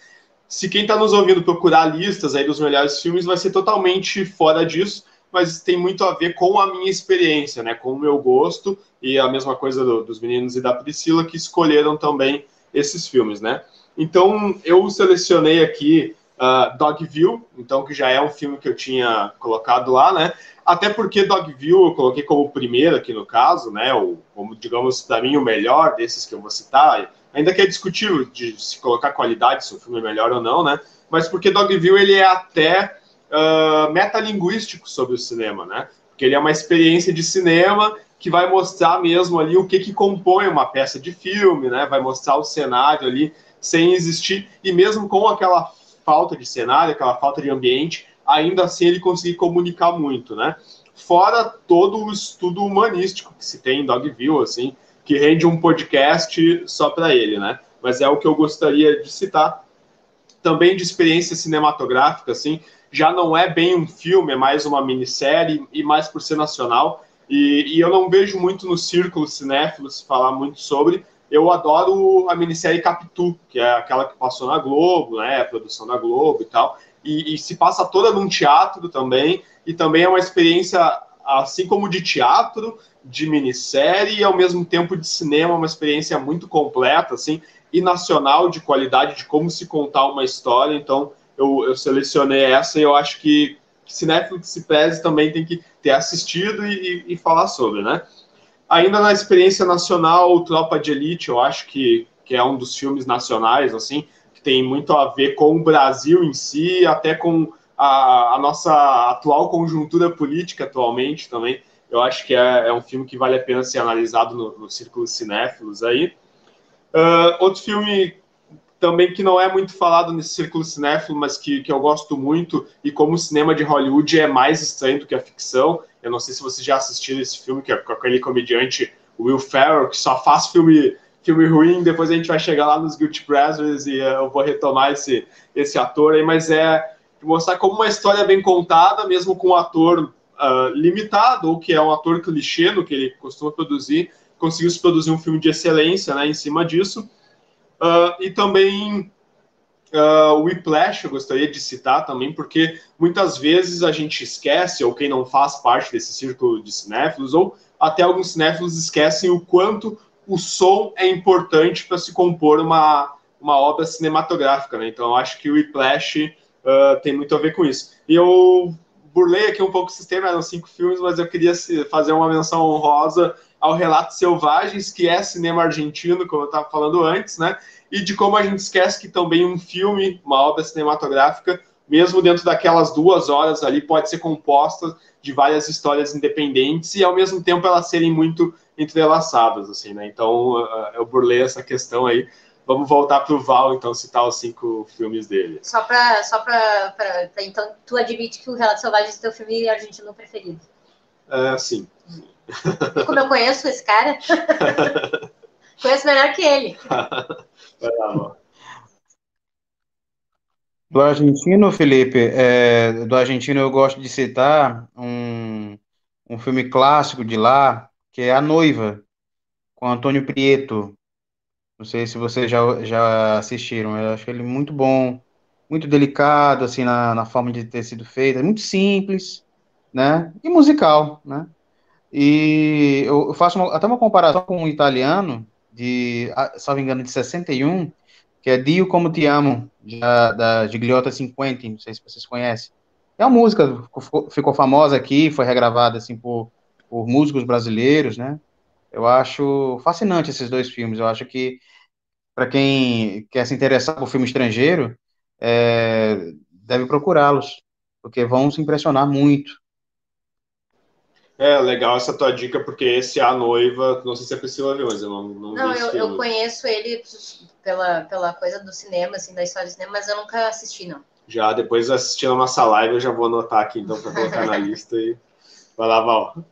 Speaker 2: Se quem está nos ouvindo procurar listas aí dos melhores filmes, vai ser totalmente fora disso, mas tem muito a ver com a minha experiência, né? Com o meu gosto e a mesma coisa do, dos meninos e da Priscila que escolheram também esses filmes, né? Então, eu selecionei aqui uh, Dogville, então que já é um filme que eu tinha colocado lá, né? Até porque Dogville eu coloquei como primeiro aqui no caso, né? O, como digamos para mim o melhor desses que eu vou citar, ainda que é discutível de se colocar qualidade se o filme é melhor ou não, né? Mas porque Dogville ele é até uh, metalinguístico sobre o cinema, né? Porque ele é uma experiência de cinema que vai mostrar mesmo ali o que, que compõe uma peça de filme, né? Vai mostrar o cenário ali sem existir e mesmo com aquela falta de cenário, aquela falta de ambiente, ainda assim ele conseguir comunicar muito, né? Fora todo o estudo humanístico que se tem em Dogville, assim, que rende um podcast só para ele, né? Mas é o que eu gostaria de citar. Também de experiência cinematográfica, assim, já não é bem um filme, é mais uma minissérie e mais por ser nacional. E, e eu não vejo muito no círculo cinéfilo se falar muito sobre. Eu adoro a minissérie Capitu, que é aquela que passou na Globo, né? A produção da Globo e tal. E, e se passa toda num teatro também. E também é uma experiência, assim como de teatro, de minissérie e ao mesmo tempo de cinema, uma experiência muito completa, assim, e nacional de qualidade de como se contar uma história. Então, eu, eu selecionei essa e eu acho que, que cinéfilo que se preze também tem que ter assistido e, e, e, falar sobre, né? Ainda na experiência nacional, Tropa de Elite, eu acho que, que é um dos filmes nacionais, assim, que tem muito a ver com o Brasil em si, até com a, a nossa atual conjuntura política atualmente também eu acho que é, é, um filme que vale a pena ser analisado no, no círculo cinéfilos aí. Uh, outro filme também que não é muito falado nesse círculo cinéfilo, mas que, que eu gosto muito, e como o cinema de Hollywood é mais estranho do que a ficção, eu não sei se vocês já assistiram esse filme, que é com aquele comediante Will Ferrell, que só faz filme, filme ruim, depois a gente vai chegar lá nos Guilty Pleasures e uh, eu vou retomar esse, esse ator aí, mas é mostrar como uma história bem contada, mesmo com um ator uh, limitado, ou que é um ator clichê no que ele costuma produzir, conseguiu se produzir um filme de excelência né, em cima disso. Uh, e também uh, o Whiplash eu gostaria de citar também, porque muitas vezes a gente esquece, ou quem não faz parte desse círculo de cinéfilos, ou até alguns cinéfilos esquecem o quanto o som é importante para se compor uma, uma obra cinematográfica. Né? Então, eu acho que o Whiplash uh, tem muito a ver com isso. E eu burlei aqui um pouco o sistema, eram cinco filmes, mas eu queria fazer uma menção honrosa ao Relatos Selvagens, que é cinema argentino, como eu estava falando antes, né? E de como a gente esquece que também um filme, uma obra cinematográfica, mesmo dentro daquelas duas horas ali, pode ser composta de várias histórias independentes e ao mesmo tempo elas serem muito entrelaçadas, assim, né? Então eu burlei essa questão aí Vamos voltar para o Val, então, citar os cinco filmes dele.
Speaker 4: Só para, só pra, pra, pra, então, tu admite que o Relato Selvagem é teu filme argentino preferido?
Speaker 2: Uh, sim.
Speaker 4: Como eu conheço esse cara? <laughs> conheço melhor que ele. <laughs>
Speaker 5: Vai lá, Do argentino, Felipe, é, do argentino eu gosto de citar um, um filme clássico de lá, que é A Noiva, com Antônio Prieto. Não sei se vocês já, já assistiram. Eu acho ele muito bom, muito delicado, assim, na, na forma de ter sido feito. É muito simples, né? E musical, né? E eu faço uma, até uma comparação com um italiano, de, salvo engano, de 61, que é Dio Como Te Amo, da, da Gigliotta 50, não sei se vocês conhecem. É uma música, ficou, ficou famosa aqui, foi regravada, assim, por, por músicos brasileiros, né? Eu acho fascinante esses dois filmes. Eu acho que, para quem quer se interessar por filme estrangeiro, é, deve procurá-los, porque vão se impressionar muito.
Speaker 2: É, legal essa tua dica, porque esse A Noiva, não sei se é Priscila viu, mas eu não
Speaker 4: Não, não eu, eu, conheço ele pela, pela coisa do cinema, assim, da história do cinema, mas eu nunca assisti, não.
Speaker 2: Já, depois assistindo a nossa live, eu já vou anotar aqui, então, para colocar na <laughs> lista e... Vai lá, Val.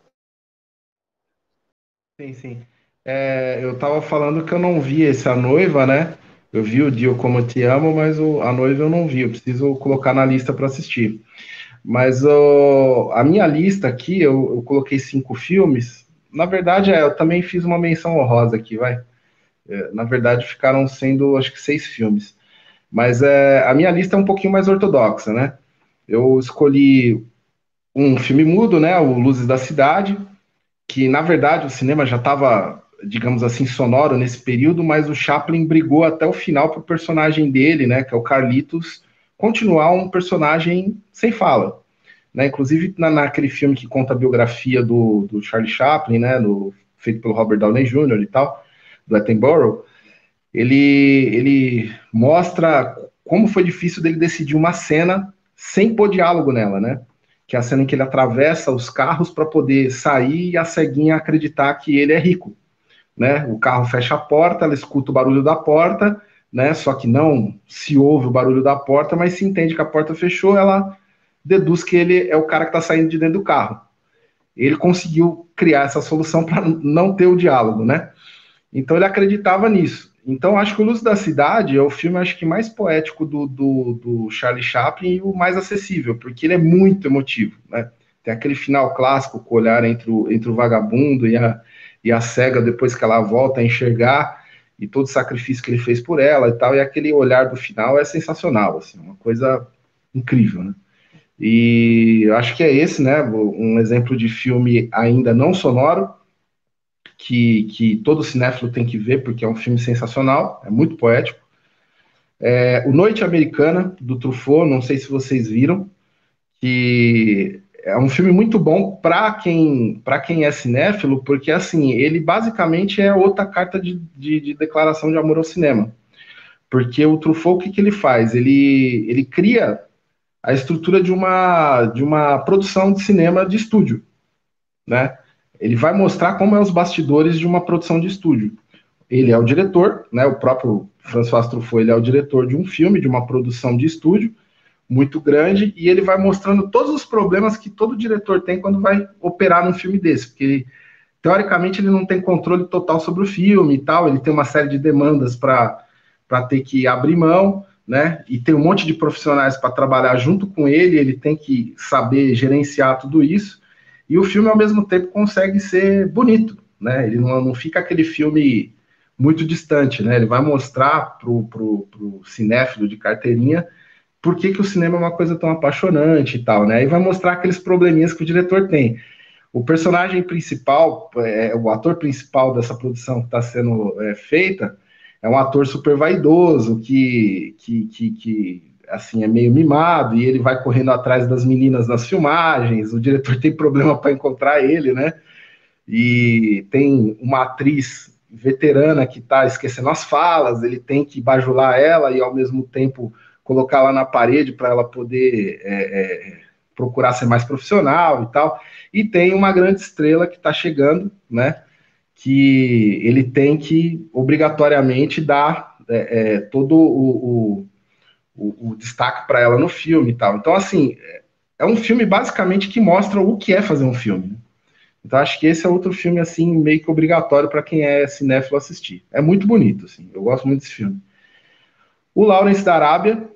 Speaker 3: Sim, sim. É, eu tava falando que eu não vi esse A Noiva, né? Eu vi o Dio Como Eu Te Amo, mas o A Noiva eu não vi. Eu preciso colocar na lista para assistir. Mas a minha lista aqui, eu, eu, coloquei cinco filmes. Na verdade, é, eu também fiz uma menção honrosa aqui, vai. É, na verdade, ficaram sendo, acho que, seis filmes. Mas é, a minha lista é um pouquinho mais ortodoxa, né? Eu escolhi um filme mudo, né? O Luzes da Cidade que na verdade o cinema já estava, digamos assim, sonoro nesse período, mas o Chaplin brigou até o final para o personagem dele, né, que é o Carlitos, continuar um personagem sem fala. Né? Inclusive, na, naquele filme que conta a biografia do, do Charlie Chaplin, né? Feito pelo Robert Downey Jr. e tal, do Attenborough, ele, ele mostra como foi difícil dele decidir uma cena sem pôr diálogo nela, né? Que é a cena em que ele atravessa os carros para poder sair e a ceguinha acreditar que ele é rico, né? O carro fecha a porta, ela escuta o barulho da porta, né? Só que não se ouve o barulho da porta, mas se entende que a porta fechou, ela deduz que ele é o cara que está saindo de dentro do carro. Ele conseguiu criar essa solução para não ter o diálogo, né? Então ele acreditava nisso. Então acho que o Luz da Cidade é o filme acho que mais poético do, do, do Charlie Chaplin e o mais acessível, porque ele é muito emotivo, né? Tem aquele final clássico com o olhar entre o, entre o vagabundo e a, e a cega depois que ela volta a enxergar e todo o sacrifício que ele fez por ela e tal, e aquele olhar do final é sensacional, assim, uma coisa incrível, né? E acho que é esse, né? Um exemplo de filme ainda não sonoro, que, que todo cinéfilo tem que ver, porque é um filme sensacional, é muito poético. É, o Noite Americana, do Truffaut, não sei se vocês viram, que é um filme muito bom para quem, quem é cinéfilo, porque assim, ele basicamente é outra carta de, de, de declaração de amor ao cinema. Porque o Truffaut, o que, que ele faz? Ele, ele cria a estrutura de uma, de uma produção de cinema de estúdio, né? Ele vai mostrar como é os bastidores de uma produção de estúdio. Ele é o diretor, né? O próprio François Truffaut, ele é o diretor de um filme, de uma produção de estúdio muito grande, e ele vai mostrando todos os problemas que todo diretor tem quando vai operar num filme desse, porque teoricamente ele não tem controle total sobre o filme e tal, ele tem uma série de demandas para ter que abrir mão, né? E tem um monte de profissionais para trabalhar junto com ele, ele tem que saber gerenciar tudo isso. E o filme, ao mesmo tempo, consegue ser bonito, né? Ele não, não fica aquele filme muito distante, né? Ele vai mostrar pro, pro, pro cinéfilo de carteirinha por que, que o cinema é uma coisa tão apaixonante e tal, né? E vai mostrar aqueles probleminhas que o diretor tem. O personagem principal, é, o ator principal dessa produção que está sendo é, feita, é um ator super vaidoso, que, que, que, que, assim, é meio mimado, e ele vai correndo atrás das meninas nas filmagens, o diretor <laughs> tem problema para encontrar ele, né? E tem uma atriz veterana que está esquecendo as falas, ele tem que bajular ela e ao mesmo tempo colocar lá na parede para ela poder é, é, procurar ser mais profissional e tal. E tem uma grande estrela que está chegando, né? que ele tem que obrigatoriamente dar é, é, todo o, o, o destaque para ela no filme e tal. Então, assim, é um filme basicamente que mostra o que é fazer um filme. Né? Então, acho que esse é outro filme, assim, meio que obrigatório para quem é cinéfilo assistir. É muito bonito, assim, eu gosto muito desse filme. O Lawrence da Arábia,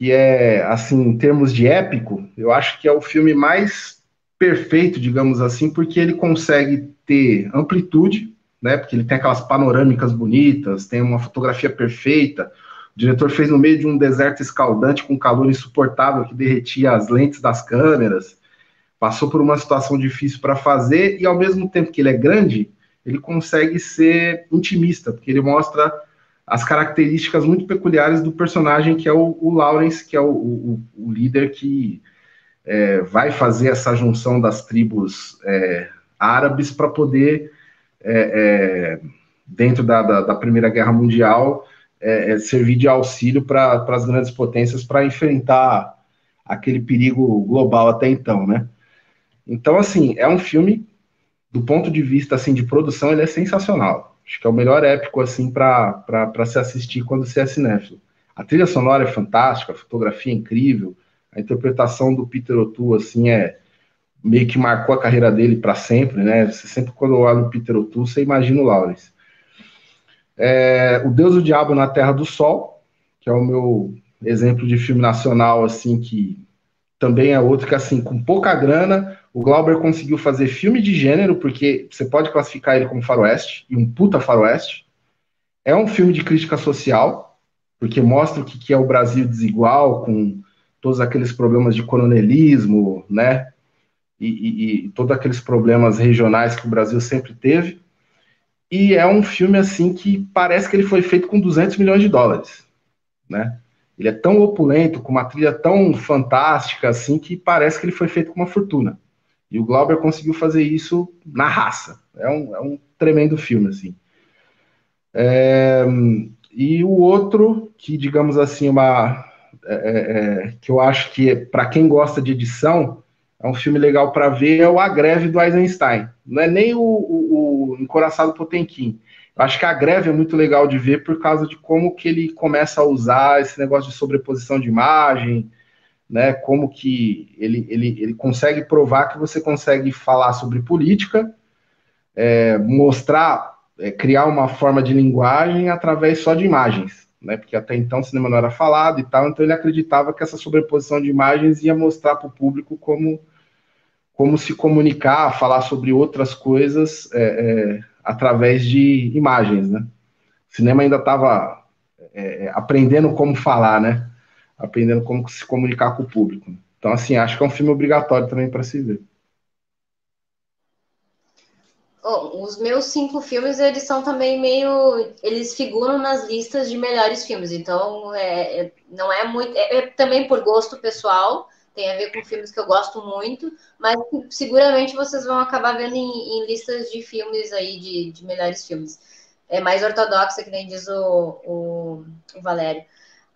Speaker 3: que é, assim, em termos de épico, eu acho que é o filme mais perfeito, digamos assim, porque ele consegue ter amplitude, né? Porque ele tem aquelas panorâmicas bonitas, tem uma fotografia perfeita. O diretor fez no meio de um deserto escaldante com calor insuportável que derretia as lentes das câmeras. Passou por uma situação difícil para fazer e ao mesmo tempo que ele é grande, ele consegue ser intimista, porque ele mostra as características muito peculiares do personagem que é o, o Lawrence, que é o, o, o líder que é, vai fazer essa junção das tribos é, árabes para poder, é, é, dentro da, da, da, Primeira Guerra Mundial, é, servir de auxílio para as grandes potências para enfrentar aquele perigo global até então, né? Então, assim, é um filme, do ponto de vista assim, de produção, ele é sensacional. Acho que é o melhor épico assim para se assistir quando você é cinéfilo. A trilha sonora é fantástica, a fotografia é incrível, a interpretação do Peter O'Toole, assim, é meio que marcou a carreira dele para sempre, né? Você sempre, quando olha o Peter O'Toole, você imagina o Lawrence. É, o Deus e o Diabo na Terra do Sol, que é o meu exemplo de filme nacional, assim, que também é outro que, assim, com pouca grana, o Glauber conseguiu fazer filme de gênero, porque você pode classificar ele como faroeste, e um puta faroeste. É um filme de crítica social, porque mostra o que, que é o Brasil desigual, com todos aqueles problemas de coronelismo, né? E, e, e todos aqueles problemas regionais que o Brasil sempre teve. E é um filme assim que parece que ele foi feito com 200 milhões de dólares, né? ele é tão opulento, com uma trilha tão fantástica, assim, que parece que ele foi feito com uma fortuna. E o Glauber conseguiu fazer isso na raça. É um, é um tremendo filme, assim. É, e o outro, que digamos assim, uma é, é, é que eu acho que para quem gosta de edição é um filme legal para ver é o A Greve do Eisenstein. Não é nem o, o, o Encoraçado Potemkin. Eu acho que a greve é muito legal de ver por causa de como que ele começa a usar esse negócio de sobreposição de imagem, né? Como que ele, ele, ele consegue provar que você consegue falar sobre política, é, mostrar é, criar uma forma de linguagem através só de imagens, né? Porque até então o cinema não era falado e tal, então ele acreditava que essa sobreposição de imagens ia mostrar para o público como, como se comunicar, falar sobre outras coisas é, é, através de imagens, né? O cinema ainda estava é, é, aprendendo como falar, né? Aprendendo como se comunicar com o público. Então, assim, acho que é um filme obrigatório também para se ver.
Speaker 4: Oh, os meus cinco filmes, eles são também meio. Eles figuram nas listas de melhores filmes, então é, é, não é muito. É, é, também por gosto pessoal, tem a ver com filmes que eu gosto muito, mas seguramente vocês vão acabar vendo em, em listas de filmes aí, de, de, melhores filmes. É mais ortodoxa, que nem diz o, o, o Valério.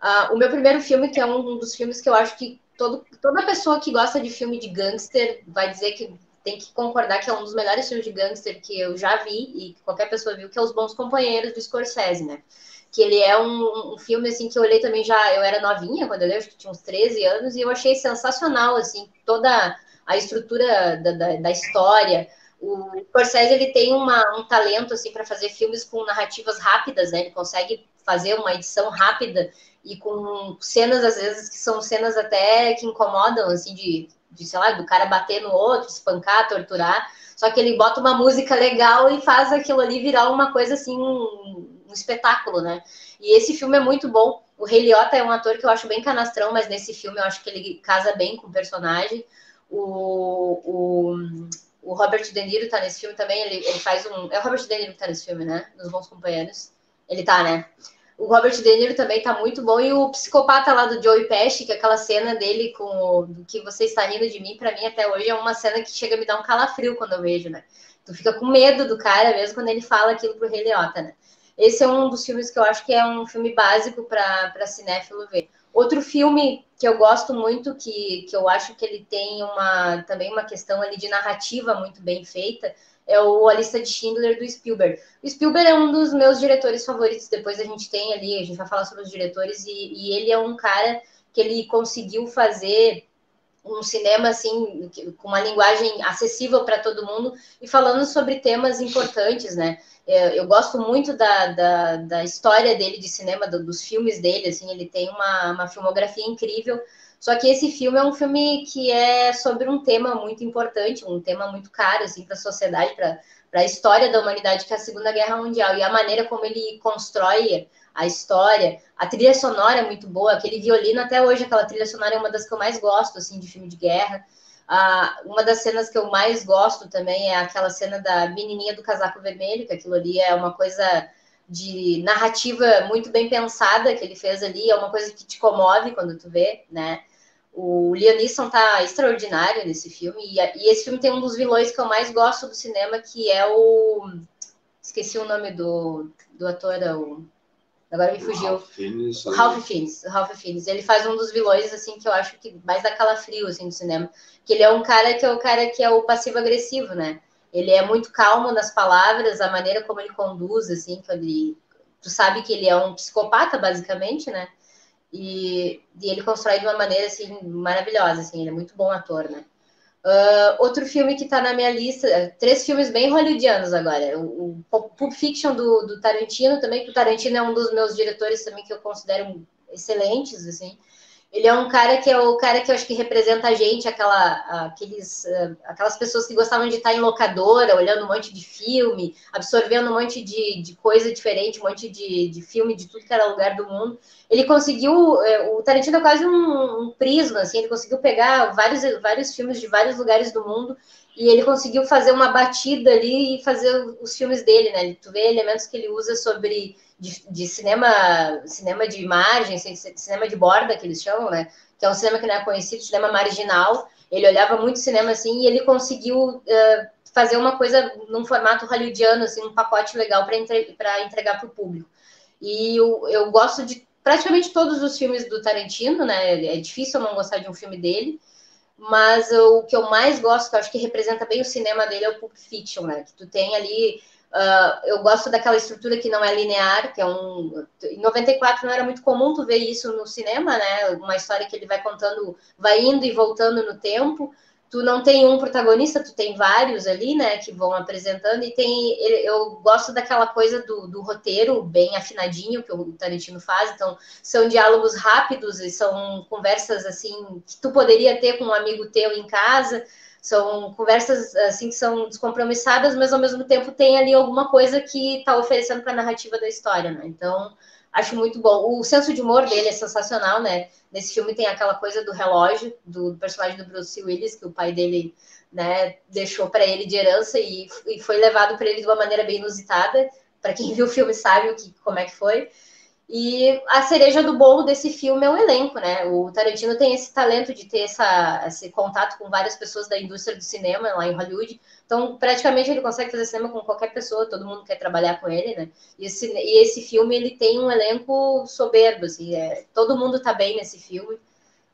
Speaker 4: Uh, o meu primeiro filme, que é um dos filmes que eu acho que todo, toda pessoa que gosta de filme de gangster vai dizer que tem que concordar que é um dos melhores filmes de gangster que eu já vi e que qualquer pessoa viu, que é Os Bons Companheiros do Scorsese, né? Que ele é um, um, filme, assim, que eu olhei também já, eu era novinha quando eu li, acho que tinha uns 13 anos, e eu achei sensacional, assim, toda a estrutura da, da, da história. O Scorsese, ele tem uma, um talento, assim, para fazer filmes com narrativas rápidas, né? Ele consegue fazer uma edição rápida e com cenas, às vezes, que são cenas até que incomodam, assim, de de, sei lá, do cara bater no outro, espancar, torturar. Só que ele bota uma música legal e faz aquilo ali virar uma coisa assim, um, um espetáculo, né? E esse filme é muito bom. O Rei Liotta é um ator que eu acho bem canastrão, mas nesse filme eu acho que ele casa bem com o personagem. O, o, o Robert De Niro tá nesse filme também, ele, ele faz um... É o Robert De Niro que tá nesse filme, né? Nos Bons Companheiros. Ele tá, né? O Robert De Niro também tá muito bom. E o psicopata lá do Joey Pesci, que é aquela cena dele com o que você está rindo de mim, para mim até hoje é uma cena que chega a me dar um calafrio quando eu vejo, né? Tu fica com medo do cara mesmo quando ele fala aquilo pro Rei Leota, né? Esse é um dos filmes que eu acho que é um filme básico para cinéfilo ver. Outro filme que eu gosto muito, que, que eu acho que ele tem uma também uma questão ali de narrativa muito bem feita, é o A Lista de Schindler do Spielberg. O Spielberg é um dos meus diretores favoritos. Depois a gente tem ali, a gente vai falar sobre os diretores, e, e ele é um cara que ele conseguiu fazer um cinema assim com uma linguagem acessível para todo mundo e falando sobre temas importantes, né? Eu, é, eu gosto muito da, da, da, história dele de cinema, do, dos filmes dele, assim, ele tem uma, uma filmografia incrível. Só que esse filme é um filme que é sobre um tema muito importante, um tema muito caro assim para a sociedade, para a história da humanidade, que é a Segunda Guerra Mundial e a maneira como ele constrói a história, a trilha sonora é muito boa, aquele violino até hoje, aquela trilha sonora é uma das que eu mais gosto assim de filme de guerra. Ah, uma das cenas que eu mais gosto também é aquela cena da menininha do casaco vermelho, que aquilo ali é uma coisa de narrativa muito bem pensada que ele fez ali, é uma coisa que te comove quando tu vê, né? O Liam Neeson tá extraordinário nesse filme, e, e, esse filme tem um dos vilões que eu mais gosto do cinema, que é o... Esqueci o nome do, do ator, é o... Agora me fugiu. Ralph Fiennes. O Ralph Fiennes, o Ralph Fiennes. Ele faz um dos vilões, assim, que eu acho que mais dá calafrio, assim, do cinema. Que ele é um cara que é o cara que é o passivo-agressivo, né? Ele é muito calmo nas palavras, a maneira como ele conduz, assim, que ele... Tu sabe que ele é um psicopata, basicamente, né? E, e, ele constrói de uma maneira assim maravilhosa, assim, ele é muito bom ator, né? Uh, outro filme que está na minha lista, três filmes bem hollywoodianos agora. O, o Pulp Fiction do, do, Tarantino também, que o Tarantino é um dos meus diretores também que eu considero excelentes, assim. Ele é um cara que é o cara que eu acho que representa a gente, aquela, aqueles, uh, aquelas pessoas que gostavam de estar em locadora, olhando um monte de filme, absorvendo um monte de, de coisa diferente, um monte de, de filme de tudo que era lugar do mundo. Ele conseguiu, uh, o Tarantino é quase um, um prisma, assim, ele conseguiu pegar vários, vários filmes de vários lugares do mundo e ele conseguiu fazer uma batida ali e fazer os filmes dele, né? Tu vê elementos que ele usa sobre de, de cinema, cinema de imagem, cinema de borda que eles chamam, né? Que é um cinema que não é conhecido, cinema marginal. Ele olhava muito cinema assim e ele conseguiu uh, fazer uma coisa num formato hollywoodiano, assim, um pacote legal para entre, entregar para o público. E eu, eu gosto de praticamente todos os filmes do Tarantino, né? É difícil eu não gostar de um filme dele mas o que eu mais gosto, que eu acho que representa bem o cinema dele, é o Pulp Fiction, né? Que tu tem ali. Uh, eu gosto daquela estrutura que não é linear, que é um. Em 94 não era muito comum tu ver isso no cinema, né? Uma história que ele vai contando, vai indo e voltando no tempo tu não tem um protagonista, tu tem vários ali, né, que vão apresentando, e tem, eu gosto daquela coisa do, do roteiro bem afinadinho que o Tarantino faz, então são diálogos rápidos e são conversas, assim, que tu poderia ter com um amigo teu em casa, são conversas, assim, que são descompromissadas, mas ao mesmo tempo tem ali alguma coisa que tá oferecendo para a narrativa da história, né, então acho muito bom. O senso de humor dele é sensacional, né? Nesse filme tem aquela coisa do relógio, do personagem do Bruce Willis, que o pai dele né, deixou para ele de herança e, e foi levado para ele de uma maneira bem inusitada. Para quem viu o filme sabe o que, como é que foi. E a cereja do bolo desse filme é o elenco, né? O Tarantino tem esse talento de ter essa, esse contato com várias pessoas da indústria do cinema lá em Hollywood. Então, praticamente ele consegue fazer cinema com qualquer pessoa, todo mundo quer trabalhar com ele, né? E esse, e esse filme ele tem um elenco soberbo, assim, é, todo mundo tá bem nesse filme.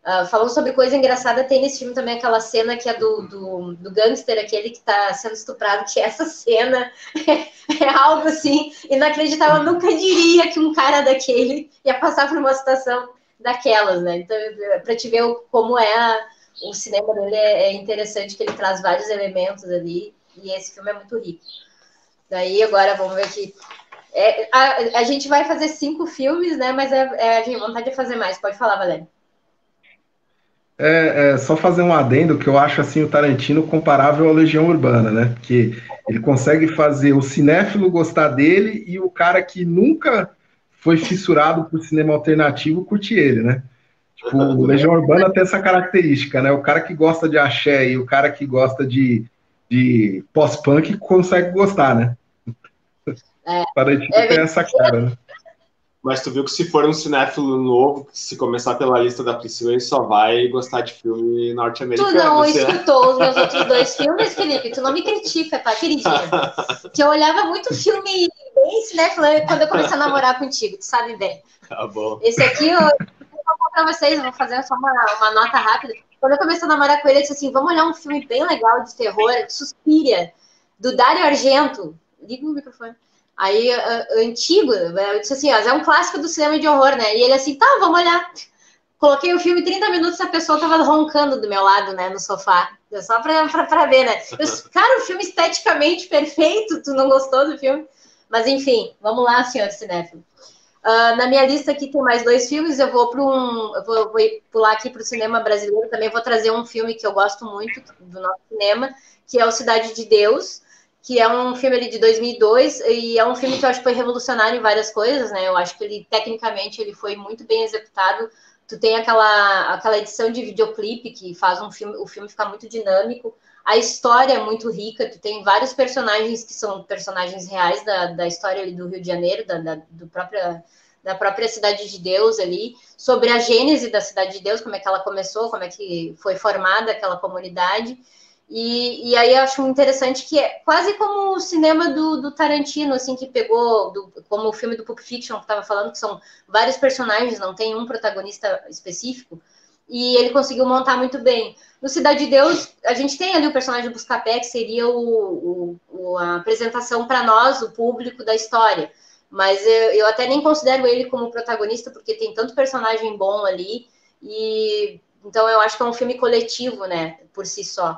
Speaker 4: Uh, falando sobre coisa engraçada, tem nesse filme também aquela cena que é do, do, do gangster, aquele que está sendo estuprado, que essa cena é, <laughs> é, algo assim inacreditável. Eu nunca diria que um cara daquele ia passar por uma situação daquelas, né? Então, para te ver como é a, o cinema dele, é, é interessante que ele traz vários elementos ali, e esse filme é muito rico. Daí agora vamos ver aqui. É, a, a gente vai fazer cinco filmes, né? Mas é, é, a gente vontade de fazer mais. Pode falar, Valéria.
Speaker 3: É, é, só fazer um adendo que eu acho assim o Tarantino comparável à Legião Urbana, né? Porque ele consegue fazer o cinéfilo gostar dele e o cara que nunca foi fissurado por cinema alternativo curtir ele, né? Tipo, <laughs> o Legião Urbana tem essa característica, né? O cara que gosta de axé e o cara que gosta de, de pós-punk consegue gostar, né? É, <laughs> Tarantino é, tem essa cara, né?
Speaker 2: Mas tu viu que se for um cinéfilo novo, se começar pela lista da Priscila, ele só vai gostar de filme norte-americano.
Speaker 4: Tu não escutou os meus outros dois filmes, Felipe? Tu não me critica, tá, queridinha? <laughs> que eu olhava muito filme bem cinéfilo quando eu comecei a namorar contigo, tu sabe bem.
Speaker 2: Tá bom.
Speaker 4: Esse aqui eu, eu vou pra vocês, vou fazer só uma, uma nota rápida. Quando eu comecei a namorar com ele, eu disse assim, vamos olhar um filme bem legal de terror, Suspiria, do Dario Argento. Liga o microfone. Aí, antigo, eu disse assim, ó, é um clássico do cinema de horror, né? E ele assim, tá, vamos olhar. Coloquei o filme 30 minutos e a pessoa tava roncando do meu lado, né, no sofá. Só pra, pra, pra ver, né? Eu, <laughs> cara, o filme esteticamente perfeito, tu não gostou do filme? Mas enfim, vamos lá, senhor cinéfilo. Uh, na minha lista aqui tem mais dois filmes. Eu vou para um, eu vou, vou pular aqui para o cinema brasileiro. Também vou trazer um filme que eu gosto muito do nosso cinema, que é o Cidade de Deus que é um filme ali de 2002 e é um filme que eu acho que foi revolucionário em várias coisas, né? Eu acho que ele tecnicamente ele foi muito bem executado. Tu tem aquela aquela edição de videoclipe que faz um filme, o filme ficar muito dinâmico. A história é muito rica, tu tem vários personagens que são personagens reais da, da história ali do Rio de Janeiro, da, da, do própria, da própria Cidade de Deus ali, sobre a gênese da Cidade de Deus, como é que ela começou, como é que foi formada aquela comunidade. E, e aí eu acho interessante que é quase como o cinema do, do Tarantino, assim, que pegou, do, como o filme do Pulp Fiction que estava falando, que são vários personagens, não tem um protagonista específico, e ele conseguiu montar muito bem. No Cidade de Deus, a gente tem ali o personagem do Buscapé, que seria o, o a apresentação para nós, o público da história. Mas eu, eu até nem considero ele como protagonista, porque tem tanto personagem bom ali, e então eu acho que é um filme coletivo, né, por si só.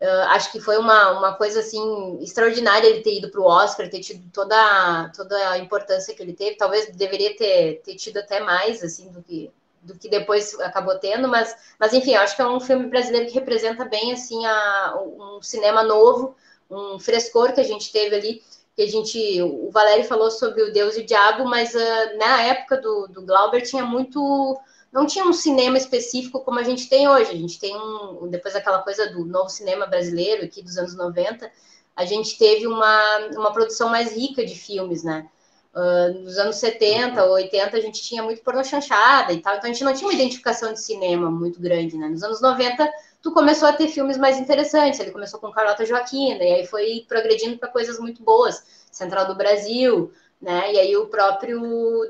Speaker 4: Uh, acho que foi uma, uma coisa assim extraordinária ele ter ido para o Oscar, ter tido toda, toda a importância que ele teve. Talvez deveria ter, ter tido até mais assim do que, do que depois acabou tendo, mas, mas enfim, acho que é um filme brasileiro que representa bem assim a, um cinema novo, um frescor que a gente teve ali. Que a gente, o Valério falou sobre o Deus e o Diabo, mas uh, na época do, do Glauber tinha muito não tinha um cinema específico como a gente tem hoje. A gente tem um, depois daquela coisa do novo cinema brasileiro aqui dos anos 90, a gente teve uma, uma produção mais rica de filmes, né? Uh, nos anos 70, 80, a gente tinha muito pornô chanchada e tal, então a gente não tinha uma identificação de cinema muito grande, né? Nos anos 90, tu começou a ter filmes mais interessantes, ele começou com Carlota Joaquina, e aí foi progredindo para coisas muito boas, Central do Brasil, né? E aí o próprio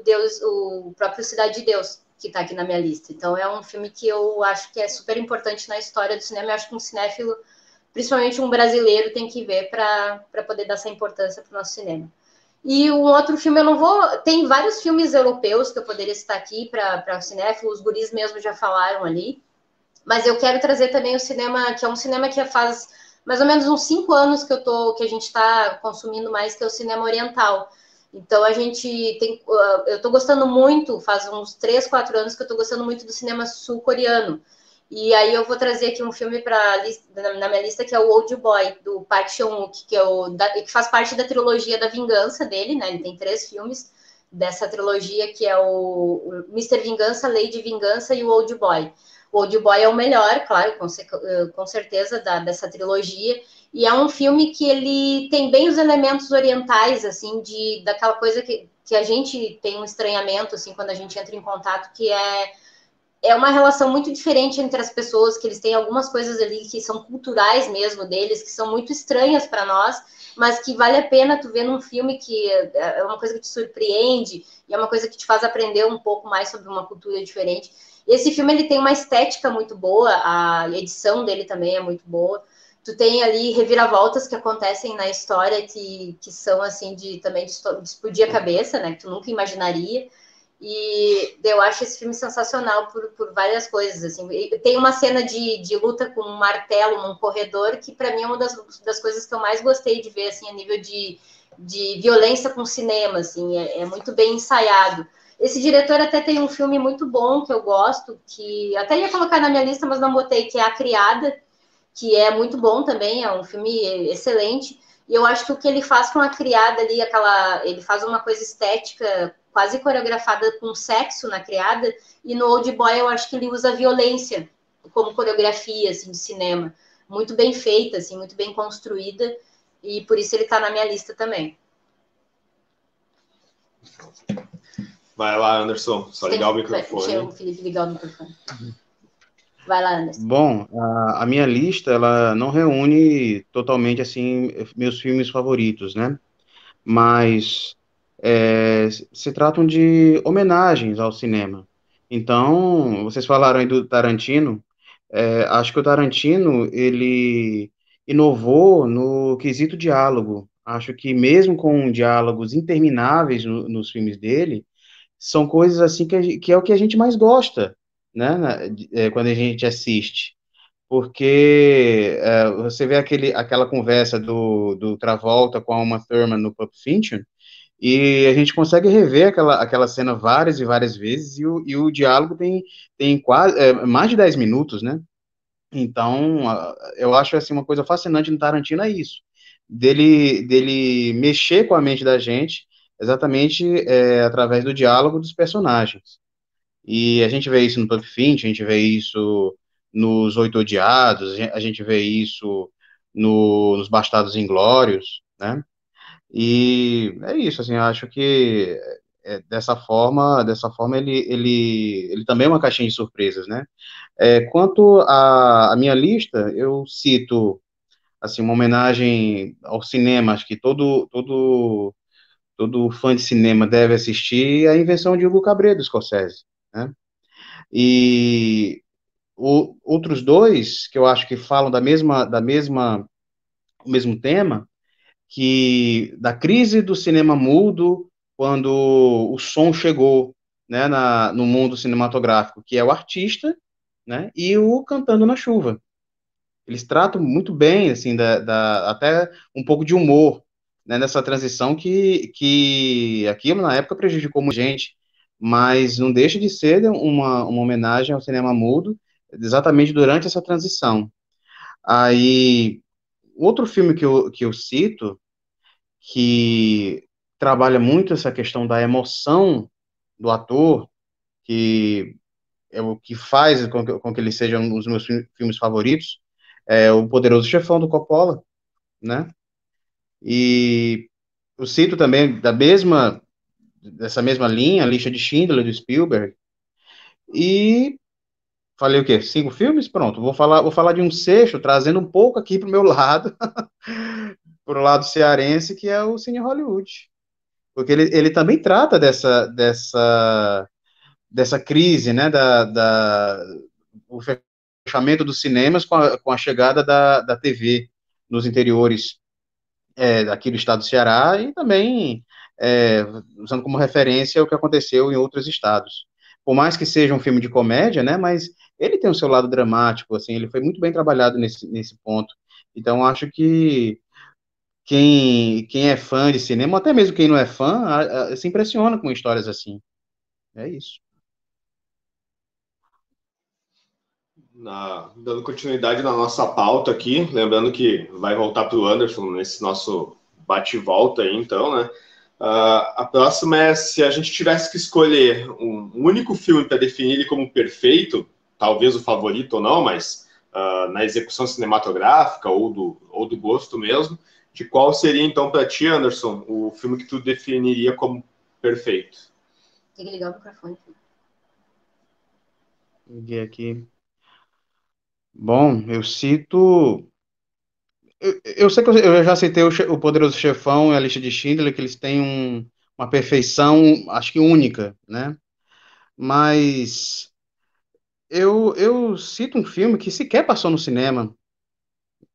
Speaker 4: Deus, o próprio Cidade de Deus, que está aqui na minha lista. Então é um filme que eu acho que é super importante na história do cinema. Eu acho que um cinéfilo, principalmente um brasileiro, tem que ver para poder dar essa importância para o nosso cinema. E um outro filme eu não vou. Tem vários filmes europeus que eu poderia citar aqui para o cinéfilo, os guris mesmo já falaram ali. Mas eu quero trazer também o cinema, que é um cinema que faz mais ou menos uns cinco anos que eu tô, que a gente está consumindo mais, que é o cinema oriental. Então a gente tem, uh, eu estou gostando muito, faz uns três, quatro anos que eu estou gostando muito do cinema sul-coreano. E aí eu vou trazer aqui um filme para na minha lista que é o Old Boy do Park Chan-wook, que é o que faz parte da trilogia da Vingança dele, né? Ele tem três filmes dessa trilogia que é o, o Mr. Vingança, Lady Vingança e o Old Boy. O Old Boy é o melhor, claro, com, uh, com certeza da, dessa trilogia. E é um filme que ele tem bem os elementos orientais, assim, de daquela coisa que, que a gente tem um estranhamento, assim, quando a gente entra em contato, que é é uma relação muito diferente entre as pessoas, que eles têm algumas coisas ali que são culturais mesmo deles, que são muito estranhas para nós, mas que vale a pena tu ver num filme que é uma coisa que te surpreende e é uma coisa que te faz aprender um pouco mais sobre uma cultura diferente. Esse filme ele tem uma estética muito boa, a edição dele também é muito boa tu tem ali reviravoltas que acontecem na história que, que são assim de também de, de explodir a cabeça, né? Que tu nunca imaginaria. E eu acho esse filme sensacional por, por várias coisas. Assim. Tem uma cena de, de luta com um martelo num corredor que, para mim, é uma das, das coisas que eu mais gostei de ver, assim, a nível de, de violência com cinema. Assim, é, é muito bem ensaiado. Esse diretor até tem um filme muito bom que eu gosto, que até ia colocar na minha lista, mas não botei, que é A Criada, que é muito bom também, é um filme excelente. E eu acho que o que ele faz com a criada ali, aquela. Ele faz uma coisa estética quase coreografada com sexo na criada, e no Old Boy eu acho que ele usa violência como coreografia assim, de cinema. Muito bem feita, assim, muito bem construída, e por isso ele está na minha lista também.
Speaker 2: Vai lá, Anderson, só ligar o microfone. Deixa
Speaker 4: o Felipe ligar o microfone. Vai lá, Anderson.
Speaker 5: Bom, a, a, minha lista, ela não reúne totalmente, assim, meus filmes favoritos, né? Mas é, se tratam de homenagens ao cinema. Então, vocês falaram aí do Tarantino, é, acho que o Tarantino, ele inovou no quesito diálogo. Acho que mesmo com diálogos intermináveis no, nos filmes dele, são coisas assim que, que é o que a gente mais gosta, né, é, quando a gente assiste. Porque é, você vê aquele, aquela conversa do, do Travolta com a Uma Thurman no Pulp Fiction, e a gente consegue rever aquela, aquela cena várias e várias vezes, e o, e o diálogo tem, tem quase, é, mais de 10 minutos, né? Então, eu acho assim, uma coisa fascinante no Tarantino é isso, dele, dele mexer com a mente da gente, exatamente é, através do diálogo dos personagens. E a gente vê isso no Pulp Fiction, a gente vê isso nos Oito Odiados, a gente vê isso no, nos Bastardos Inglórios, né? E é isso, assim, eu acho que é, dessa forma, dessa forma ele, ele, ele também é uma caixinha de surpresas, né? É, quanto à, minha lista, eu cito, assim, uma homenagem ao cinema, acho que todo, todo, todo fã de cinema deve assistir, a invenção de Hugo Cabret, do Scorsese, né? E o, outros dois que eu acho que falam da mesma, da mesma, o mesmo tema, que da crise do cinema mudo quando o som chegou, né, na, no mundo cinematográfico, que é o artista, né, e o cantando na chuva. Eles tratam muito bem, assim, da, da até um pouco de humor, né, nessa transição que, que aquilo na época prejudicou muita gente, mas não deixa de ser uma, uma homenagem ao cinema mudo, exatamente durante essa transição. Aí, outro filme que eu, que eu cito, que trabalha muito essa questão da emoção do ator, que é o que faz com que, com que ele seja um dos meus filmes favoritos, é o Poderoso Chefão do Coppola, né? E eu cito também da mesma dessa mesma linha, lista de Schindler do Spielberg. E falei o quê? Cinco filmes? Pronto, vou falar, vou falar de um sexto, trazendo um pouco aqui para o meu lado, <laughs> para o lado cearense, que é o Cine Hollywood. Porque ele, ele também trata dessa, dessa, dessa crise, né, da, da, o fechamento dos cinemas com a, com a chegada da, da TV nos interiores é, aqui do estado do Ceará e também é, usando como referência o que aconteceu em outros estados. Por mais que seja um filme de comédia, né, mas ele tem o seu lado dramático, assim, ele foi muito bem trabalhado nesse, nesse ponto. Então, acho que quem, quem é fã de cinema, até mesmo quem não é fã, a, a, se impressiona com histórias assim. É isso.
Speaker 2: Na, dando continuidade na nossa pauta aqui, lembrando que vai voltar para o Anderson nesse nosso bate-volta aí, então, né? Uh, a próxima é se a gente tivesse que escolher um único filme para definir ele como perfeito, talvez o favorito ou não, mas uh, na execução cinematográfica ou do, ou do gosto mesmo, de qual seria então para ti, Anderson, o filme que tu definiria como perfeito?
Speaker 4: Tem que ligar o microfone.
Speaker 5: Liguei aqui. Bom, eu cito. Eu, eu sei que eu, já citei o, o Poderoso Chefão e a lista de Schindler, que eles têm um, uma perfeição, acho que única, né? Mas eu, eu cito um filme que sequer passou no cinema.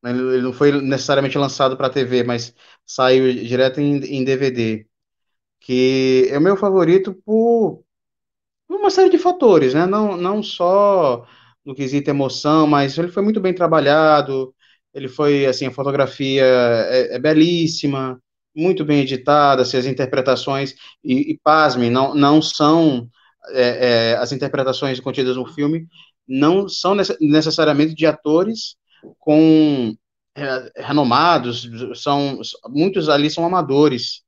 Speaker 5: Ele não foi necessariamente lançado para TV, mas saiu direto em, em DVD. Que é o meu favorito por uma série de fatores, né? Não, não só no quesito emoção, mas ele foi muito bem trabalhado, ele foi, assim, a fotografia é, é belíssima, muito bem editada, assim, as interpretações, e, e pasmem, não, não são, é, é, as interpretações contidas no filme, não são necessariamente de atores com é, renomados, são, muitos ali são amadores,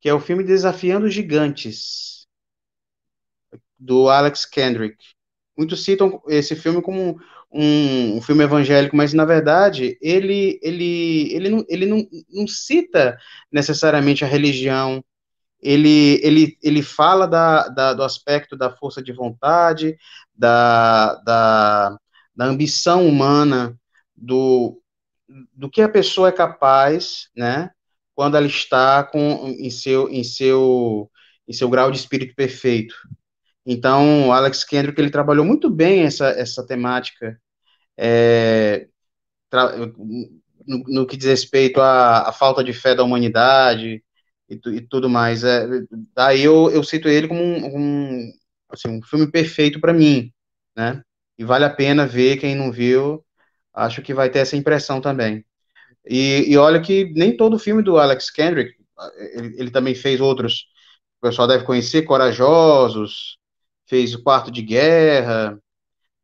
Speaker 5: que é o filme Desafiando Gigantes, do Alex Kendrick, Muitos citam esse filme como um, filme evangélico, mas na verdade ele, ele, ele, não, ele não, não cita necessariamente a religião. Ele, ele, ele fala da, da, do aspecto da força de vontade, da, da, da ambição humana, do, do que a pessoa é capaz, né, quando ela está com, em, seu, em, seu, em seu grau de espírito perfeito. Então, o Alex Kendrick, ele trabalhou muito bem essa, essa temática é, no, no, que diz respeito à, à, falta de fé da humanidade e, e tudo mais. É, daí eu, eu cito ele como um, um, assim, um filme perfeito para mim, né? E vale a pena ver, quem não viu, acho que vai ter essa impressão também. E, e olha que nem todo filme do Alex Kendrick, ele, ele também fez outros, o pessoal deve conhecer, Corajosos, fez o Quarto de Guerra,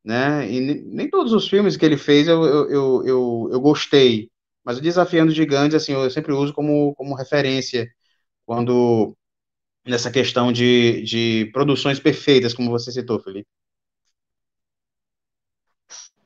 Speaker 5: né? E nem todos os filmes que ele fez eu, eu, eu, eu, gostei, mas o Desafiando Gigantes, assim, eu sempre uso como, como referência quando nessa questão de, de produções perfeitas, como você citou, Felipe.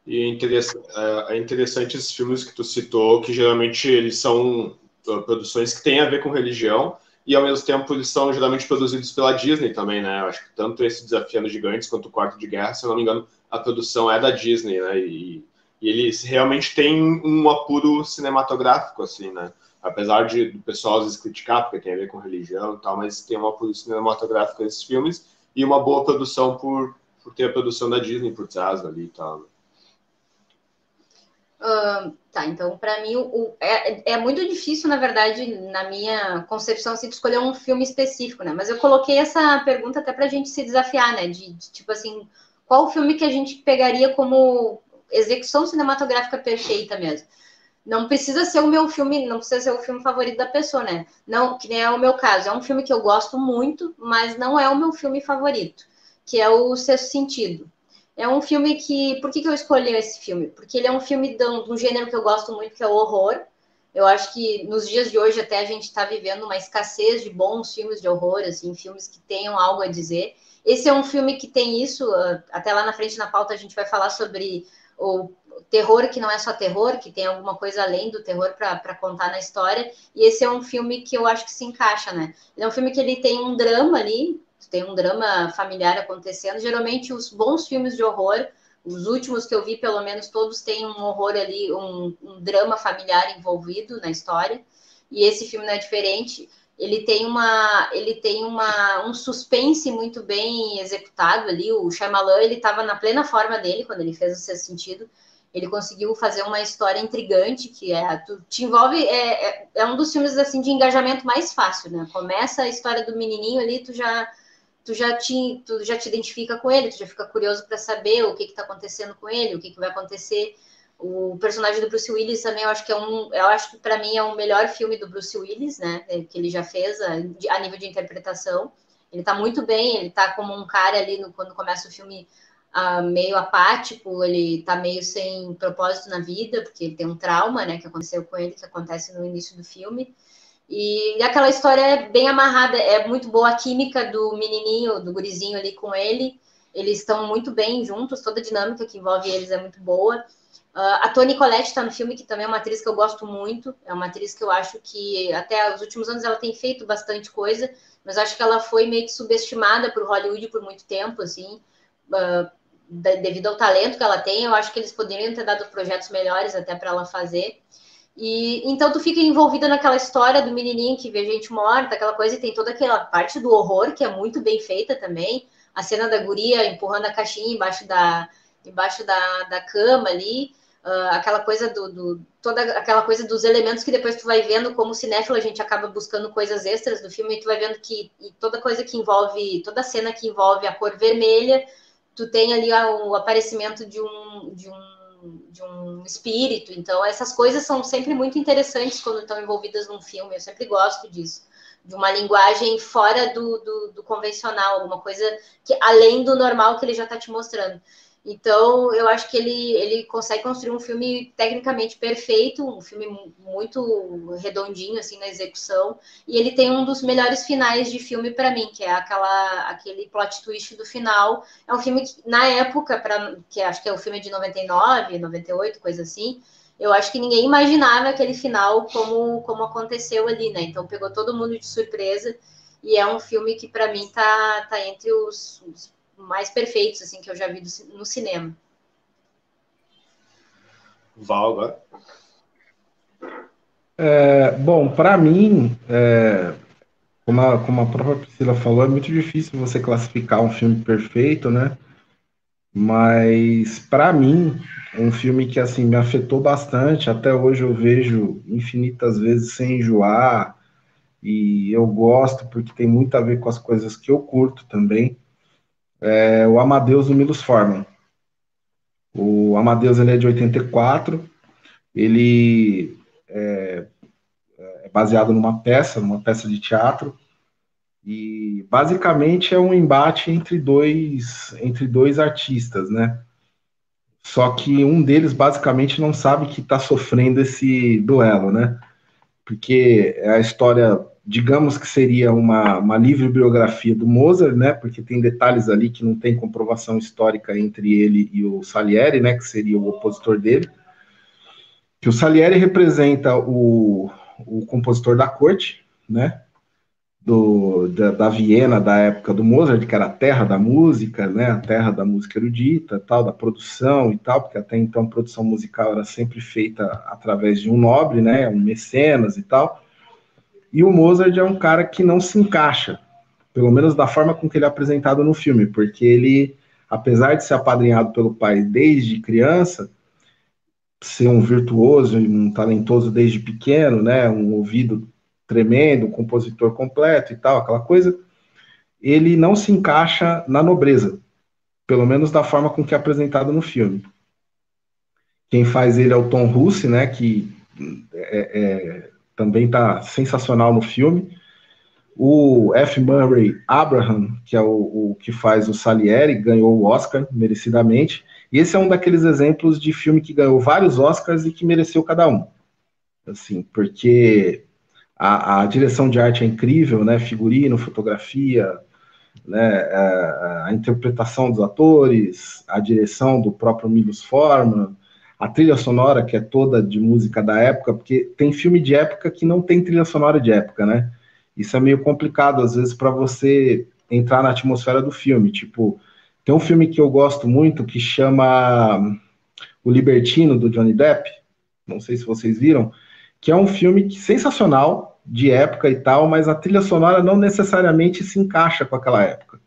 Speaker 2: E é interessante, é, é interessante esses filmes que tu citou, que geralmente eles são uh, produções que têm a ver com religião, e ao mesmo tempo eles são geralmente produzidos pela Disney também, né? Eu acho que tanto esse Desafiando Gigantes quanto o Quarto de Guerra, se eu não me engano, a produção é da Disney, né? E, e eles realmente têm um apuro cinematográfico, assim, né? Apesar de do pessoal às vezes criticar, porque tem a ver com religião e tal, mas tem um apuro cinematográfico nesses filmes e uma boa produção por, por ter a produção da Disney por trás ali e tal.
Speaker 4: Tá, então para mim o, é, é muito difícil, na verdade, na minha concepção, assim, escolher um filme específico, né? Mas eu coloquei essa pergunta até para a gente se desafiar, né? De, de, tipo assim, qual o filme que a gente pegaria como execução cinematográfica perfeita mesmo? Não precisa ser o meu filme, não precisa ser o filme favorito da pessoa, né? Não, que nem é o meu caso. É um filme que eu gosto muito, mas não é o meu filme favorito, que é o Sexto Sentido. É um filme que. Por que, que eu escolhi esse filme? Porque ele é um filme de um, gênero que eu gosto muito, que é o horror. Eu acho que nos dias de hoje até a gente está vivendo uma escassez de bons filmes de horror, assim, filmes que tenham algo a dizer. Esse é um filme que tem isso, ah, até lá na frente na pauta a gente vai falar sobre o terror que não é só terror, que tem alguma coisa além do terror para contar na história. E esse é um filme que eu acho que se encaixa, né? Ele é um filme que ele tem um drama ali, tem um drama familiar acontecendo. Geralmente os bons filmes de horror, os últimos que eu vi, pelo menos todos têm um horror ali, um, um drama familiar envolvido na história. E esse filme não é diferente ele tem uma ele tem uma um suspense muito bem executado ali o Shyamalan ele estava na plena forma dele quando ele fez o seu sentido ele conseguiu fazer uma história intrigante que é tu, te envolve é, é, é, um dos filmes assim de engajamento mais fácil né começa a história do menininho ali tu já tu já te tu já te identifica com ele tu já fica curioso para saber o que está acontecendo com ele o que, que vai acontecer o personagem do Bruce Willis também eu acho que é um eu acho que para mim é o melhor filme do Bruce Willis né que ele já fez a, a nível de interpretação ele está muito bem ele está como um cara ali no, quando começa o filme uh, meio apático, ele tá meio sem propósito na vida, porque ele tem um trauma, né, que aconteceu com ele, que acontece no início do filme. E, aquela história é bem amarrada, é muito boa a química do menininho, do gurizinho ali com ele. Eles estão muito bem juntos, toda a dinâmica que envolve eles é muito boa. Uh, a Toni Collette está no filme, que também é uma atriz que eu gosto muito. É uma atriz que eu acho que até os últimos anos ela tem feito bastante coisa, mas acho que ela foi meio que subestimada por Hollywood por muito tempo, assim. Uh, devido ao talento que ela tem, eu acho que eles poderiam ter dado projetos melhores até para ela fazer. E então tu fica envolvida naquela história do menininho que vê gente morta, aquela coisa, e tem toda aquela parte do horror que é muito bem feita também. A cena da guria empurrando a caixinha embaixo da, embaixo da, da cama ali. Uh, aquela coisa do, do, toda aquela coisa dos elementos que depois tu vai vendo como cinéfilo a gente acaba buscando coisas extras do filme e tu vai vendo que toda coisa que envolve toda cena que envolve a cor vermelha tu tem ali o aparecimento de um, de um, de um espírito. Então, essas coisas são sempre muito interessantes quando estão envolvidas num filme. Eu sempre gosto disso. De uma linguagem fora do, do, do convencional, alguma coisa que além do normal que ele já está te mostrando. Então, eu acho que ele, ele consegue construir um filme tecnicamente perfeito, um filme muito redondinho assim na execução, e ele tem um dos melhores finais de filme para mim, que é aquela aquele plot twist do final. É um filme que na época para que acho que é o filme de 99, 98, coisa assim, eu acho que ninguém imaginava aquele final como como aconteceu ali, né? Então pegou todo mundo de surpresa. E é um filme que para mim tá, tá entre os, os mais perfeitos assim que eu já vi no cinema.
Speaker 2: Val agora.
Speaker 3: É, bom, para mim, é, como, a, como a própria Priscila falou, é muito difícil você classificar um filme perfeito, né? Mas para mim, um filme que assim me afetou bastante, até hoje eu vejo infinitas vezes sem enjoar, e eu gosto porque tem muito a ver com as coisas que eu curto também é o Amadeus do Milos Forman. O Amadeus ele é de 84, ele é, é baseado numa peça, numa peça de teatro, e basicamente é um embate entre dois, entre dois artistas, né? Só que um deles basicamente não sabe que está sofrendo esse duelo, né? Porque é a história digamos que seria uma, uma livre biografia do Mozart, né, porque tem detalhes ali que não tem comprovação histórica entre ele e o Salieri, né, que seria o opositor dele, que o Salieri representa o, o compositor da corte, né, do, da, da, Viena da época do Mozart, que era a terra da música, né, a terra da música erudita, tal, da produção e tal, porque até então a produção musical era sempre feita através de um nobre, né, um mecenas e tal, e o Mozart é um cara que não se encaixa, pelo menos da forma com que ele é apresentado no filme, porque ele, apesar de ser apadrinhado pelo pai desde criança, ser um virtuoso e um talentoso desde pequeno, né, um ouvido tremendo, um compositor completo e tal, aquela coisa, ele não se encaixa na nobreza, pelo menos da forma com que é apresentado no filme. Quem faz ele é o Tom Russe, né, que é, é também está sensacional no filme. O F. Murray Abraham, que é o, o, que faz o Salieri, ganhou o Oscar merecidamente. E esse é um daqueles exemplos de filme que ganhou vários Oscars e que mereceu cada um. assim, porque a, a direção de arte é incrível, né? Figurino, fotografia, né? A, a, interpretação dos atores, a direção do próprio Milos Forman, a trilha sonora que é toda de música da época, porque tem filme de época que não tem trilha sonora de época, né? Isso é meio complicado às vezes para você entrar na atmosfera do filme. Tipo, tem um filme que eu gosto muito que chama O Libertino do Johnny Depp. Não sei se vocês viram que é um filme que, sensacional, de época e tal, mas a trilha sonora não necessariamente se encaixa com aquela época,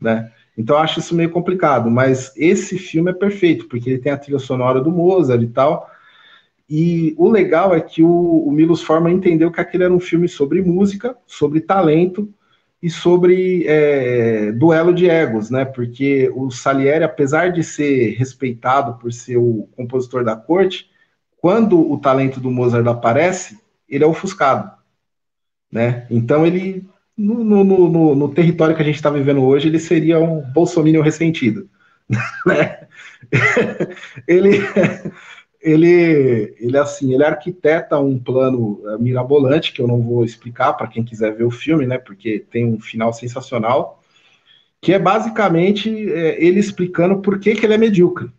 Speaker 3: né? Então eu acho isso meio complicado, mas esse filme é perfeito, porque ele tem a trilha sonora do Mozart e tal, e o legal é que o, o Milos Forman entendeu que aquele era um filme sobre música, sobre talento e sobre é, duelo de egos, né? Porque o Salieri, apesar de ser respeitado por ser o compositor da corte, quando o talento do Mozart aparece, ele é ofuscado, né? Então ele no, no, no, no território que a gente está vivendo hoje, ele seria um bolsominion ressentido, <laughs> né? ele ele ele assim, ele arquiteta um plano eh, mirabolante que eu não vou explicar para quem quiser ver o filme, né? Porque tem um final sensacional, que é basicamente é, ele explicando por que, que ele é medíocre.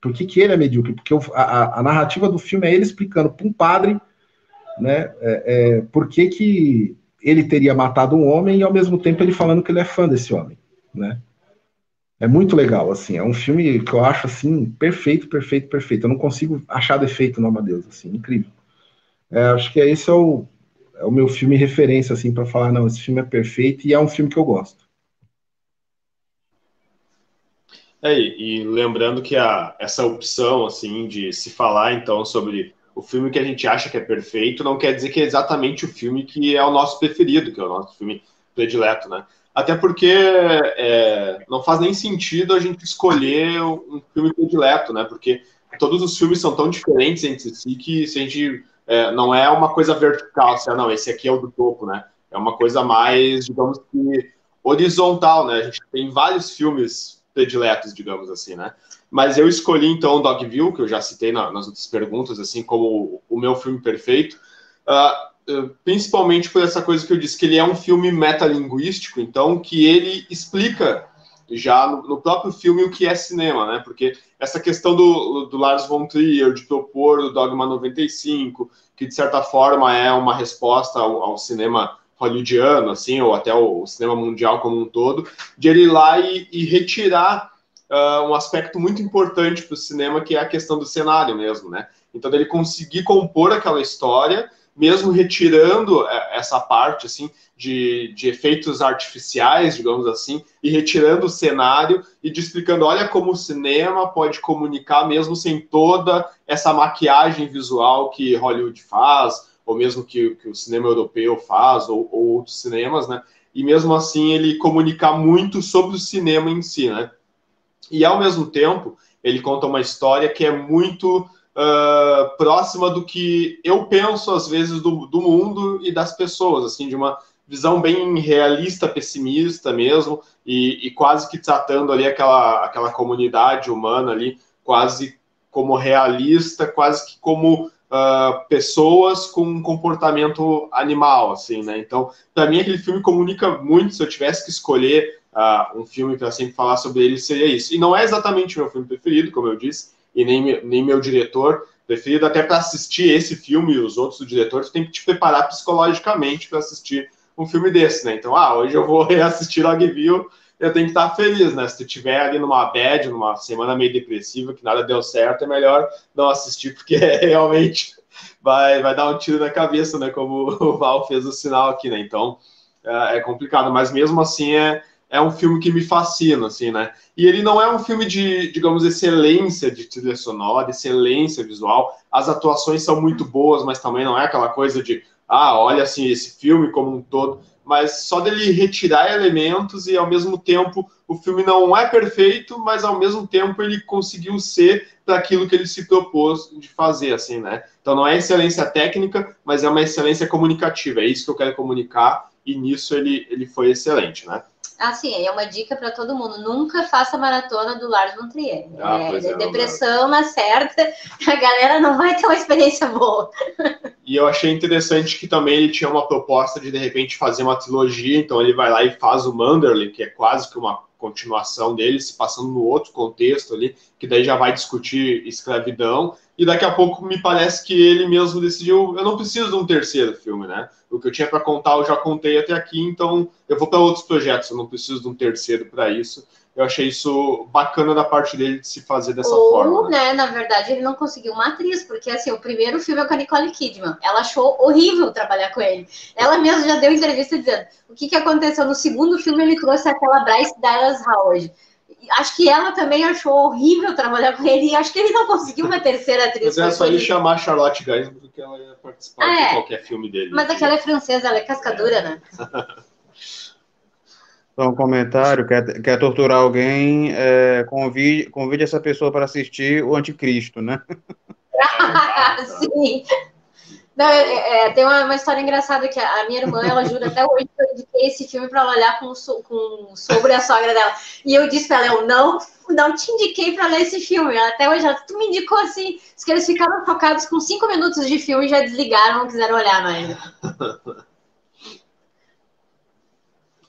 Speaker 3: Por que, que ele é medíocre? Porque a, a, narrativa do filme é ele explicando para um padre né, é, é, por que, que ele teria matado um homem e ao mesmo tempo ele falando que ele é fã desse homem. Né? É muito legal, assim, é um filme que eu acho assim, perfeito, perfeito, perfeito. Eu não consigo achar defeito no Amadeus, assim, incrível. É, acho que esse é o, é o meu filme referência, assim, para falar, não, esse filme é perfeito e é um filme que eu gosto.
Speaker 2: É, e lembrando que a, essa opção, assim, de se falar, então, sobre o filme que a gente acha que é perfeito, não quer dizer que é exatamente o filme que é o nosso preferido, que é o nosso filme predileto, né? Até porque é, não faz nem sentido a gente escolher um filme predileto, né? Porque todos os filmes são tão diferentes entre si que se a gente é, não é uma coisa vertical, assim, ah, não, esse aqui é o do topo, né? É uma coisa mais, digamos que, horizontal, né? A gente tem vários filmes prediletos, digamos assim, né? Mas eu escolhi então Dogville, que eu já citei na, nas outras perguntas, assim como o, o meu filme perfeito, uh, principalmente por essa coisa que eu disse, que ele é um filme metalinguístico, então que ele explica já no, no, próprio filme o que é cinema, né? Porque essa questão do, do Lars von Trier de propor o Dogma 95, que de certa forma é uma resposta ao, ao cinema hollywoodiano, assim, ou até o, cinema mundial como um todo, de ele ir lá e, e retirar uh, um aspecto muito importante para o cinema, que é a questão do cenário mesmo, né? Então, ele conseguir compor aquela história, mesmo retirando é, essa parte, assim, de, de efeitos artificiais, digamos assim, e retirando o cenário e de explicando, olha como o cinema pode comunicar mesmo sem toda essa maquiagem visual que Hollywood faz, ou mesmo que, que o cinema europeu faz, ou, ou, outros cinemas, né? E mesmo assim ele comunicar muito sobre o cinema em si, né? E ao mesmo tempo ele conta uma história que é muito uh, próxima do que eu penso às vezes do, do mundo e das pessoas, assim, de uma visão bem realista, pessimista mesmo, e, e, quase que tratando ali aquela, aquela comunidade humana ali, quase como realista, quase que como uh, pessoas com um comportamento animal, assim, né? Então, para mim, aquele filme comunica muito. Se eu tivesse que escolher uh, um filme para sempre falar sobre ele, seria isso. E não é exatamente o meu filme preferido, como eu disse, e nem, nem meu diretor preferido. Até para assistir esse filme e os outros do diretor, tem que te preparar psicologicamente para assistir um filme desse, né? Então, ah, hoje eu vou <laughs> reassistir Logville eu tenho que estar feliz, né? Se tu tiver ali numa bad, numa semana meio depressiva, que nada deu certo, é melhor não assistir, porque <laughs> realmente vai, vai dar um tiro na cabeça, né? Como o Val fez o sinal aqui, né? Então é, é complicado, mas mesmo assim é, é um filme que me fascina, assim, né? E ele não é um filme de, digamos, excelência de trilha sonora, excelência visual. As atuações são muito boas, mas também não é aquela coisa de, ah, olha assim, esse filme como um todo mas só dele retirar elementos e ao mesmo tempo o filme não é perfeito, mas ao mesmo tempo ele conseguiu ser para aquilo que ele se propôs de fazer, assim, né? Então não é excelência técnica, mas é uma excelência comunicativa. É isso que eu quero comunicar e nisso ele, ele foi excelente, né?
Speaker 4: Assim, é uma dica para todo mundo. Nunca faça maratona do Lars von Trier. Ah, é, é, depressão na certa, <laughs> a galera não vai ter uma experiência boa.
Speaker 2: E eu achei interessante que também ele tinha uma proposta de, de repente, fazer uma trilogia. Então ele vai lá e faz o Manderley, que é quase que uma continuação dele, se passando no outro contexto ali, que daí já vai discutir escravidão. E daqui a pouco me parece que ele mesmo decidiu, eu não preciso de um terceiro filme, né? O que eu tinha para contar eu já contei até aqui, então eu vou para outros projetos, eu não preciso de um terceiro para isso. Eu achei isso bacana da parte dele de se fazer dessa
Speaker 4: Ou,
Speaker 2: forma.
Speaker 4: Né? né, na verdade, ele não conseguiu uma atriz, porque assim, o primeiro filme é com a Nicole Kidman. Ela achou horrível trabalhar com ele. Ela mesma já deu entrevista dizendo o que, que aconteceu no segundo filme, ele trouxe aquela Bryce Dallas Howard acho que ela também achou horrível trabalhar com ele e acho que ele não conseguiu uma terceira atriz.
Speaker 2: Mas é só ele chamar Charlotte Gainsbourg porque ela ia participar ah, de é. qualquer filme dele.
Speaker 4: Mas aquela é francesa, ela é cascadura, é. né? <laughs>
Speaker 5: Só um comentário, quer, quer torturar alguém, é, convide, convide essa pessoa para assistir o Anticristo, né? <laughs>
Speaker 4: Sim. Não, é, é, tem uma, uma, história engraçada que a, minha irmã, ela jura até hoje que eu indiquei esse filme para ela olhar com, com, sobre a sogra dela. E eu disse para ela, eu não, não te indiquei para ler esse filme. Ela, até hoje, ela, tu me indicou assim, que eles ficaram focados com cinco minutos de filme e já desligaram, não quiseram olhar mais. <laughs>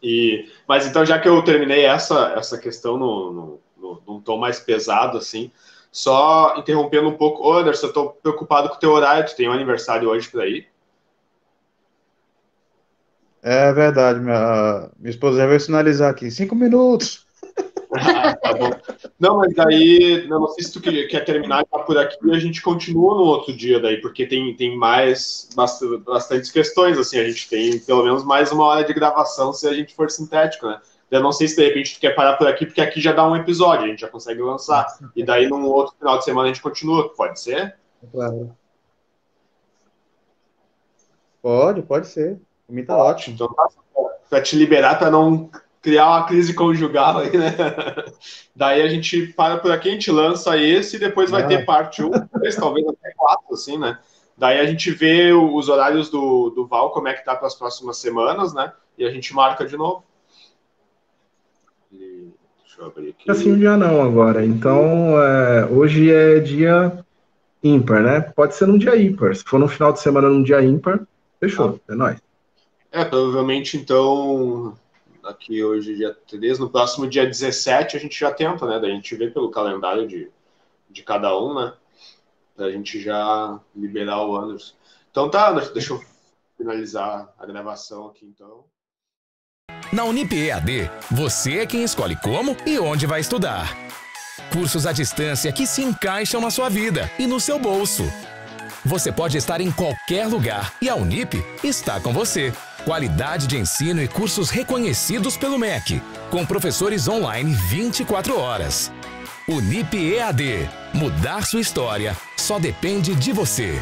Speaker 2: E, mas então, já que eu terminei essa, essa questão no, no, no, num tom mais pesado, assim, só interrompendo um pouco, Anderson, eu tô preocupado com o teu horário, tu tem um aniversário hoje por aí?
Speaker 5: É verdade, minha, minha esposa já vai sinalizar aqui, cinco minutos.
Speaker 2: Ah, tá bom. Não, mas daí, não sei se tu quer, quer terminar por aqui e a gente continua no outro dia daí, porque tem, tem mais, bastante, bastantes questões, assim, a gente tem pelo menos mais uma hora de gravação se a gente for sintético, né? Eu não sei se de repente tu quer parar por aqui, porque aqui já dá um episódio, a gente já consegue lançar. E daí, num outro final de semana, a gente continua. Pode ser?
Speaker 5: Claro. Pode, pode ser. Para mim tá ótimo. Então, tá,
Speaker 2: para te liberar, para não criar uma crise conjugal aí, né? <laughs> Daí a gente para por aqui, a gente lança esse e depois vai ah. ter parte <laughs> 1, talvez até 4, assim, né? Daí a gente vê os horários do, do Val, como é que tá para as próximas semanas, né? E a gente marca de novo.
Speaker 3: Deixa eu abrir aqui. Assim, um dia não agora. Então, é, hoje é dia ímpar, né? Pode ser num dia ímpar. Se for no final de semana num dia ímpar, fechou. Ah. É nóis.
Speaker 2: É, provavelmente, então, aqui hoje, dia 3, no próximo dia 17, a gente já tenta, né? Daí a gente vê pelo calendário de, de cada um, né? Pra gente já liberar o Anderson. Então tá, deixa eu finalizar a gravação aqui, então.
Speaker 1: Na Unip EAD, você é quem escolhe como e onde vai estudar. Cursos à distância que se encaixam na sua vida e no seu bolso. Você pode estar em qualquer lugar e a Unip está com você. Qualidade de ensino e cursos reconhecidos pelo MEC, com professores online 24 horas. Unip EAD. Mudar sua história só depende de você.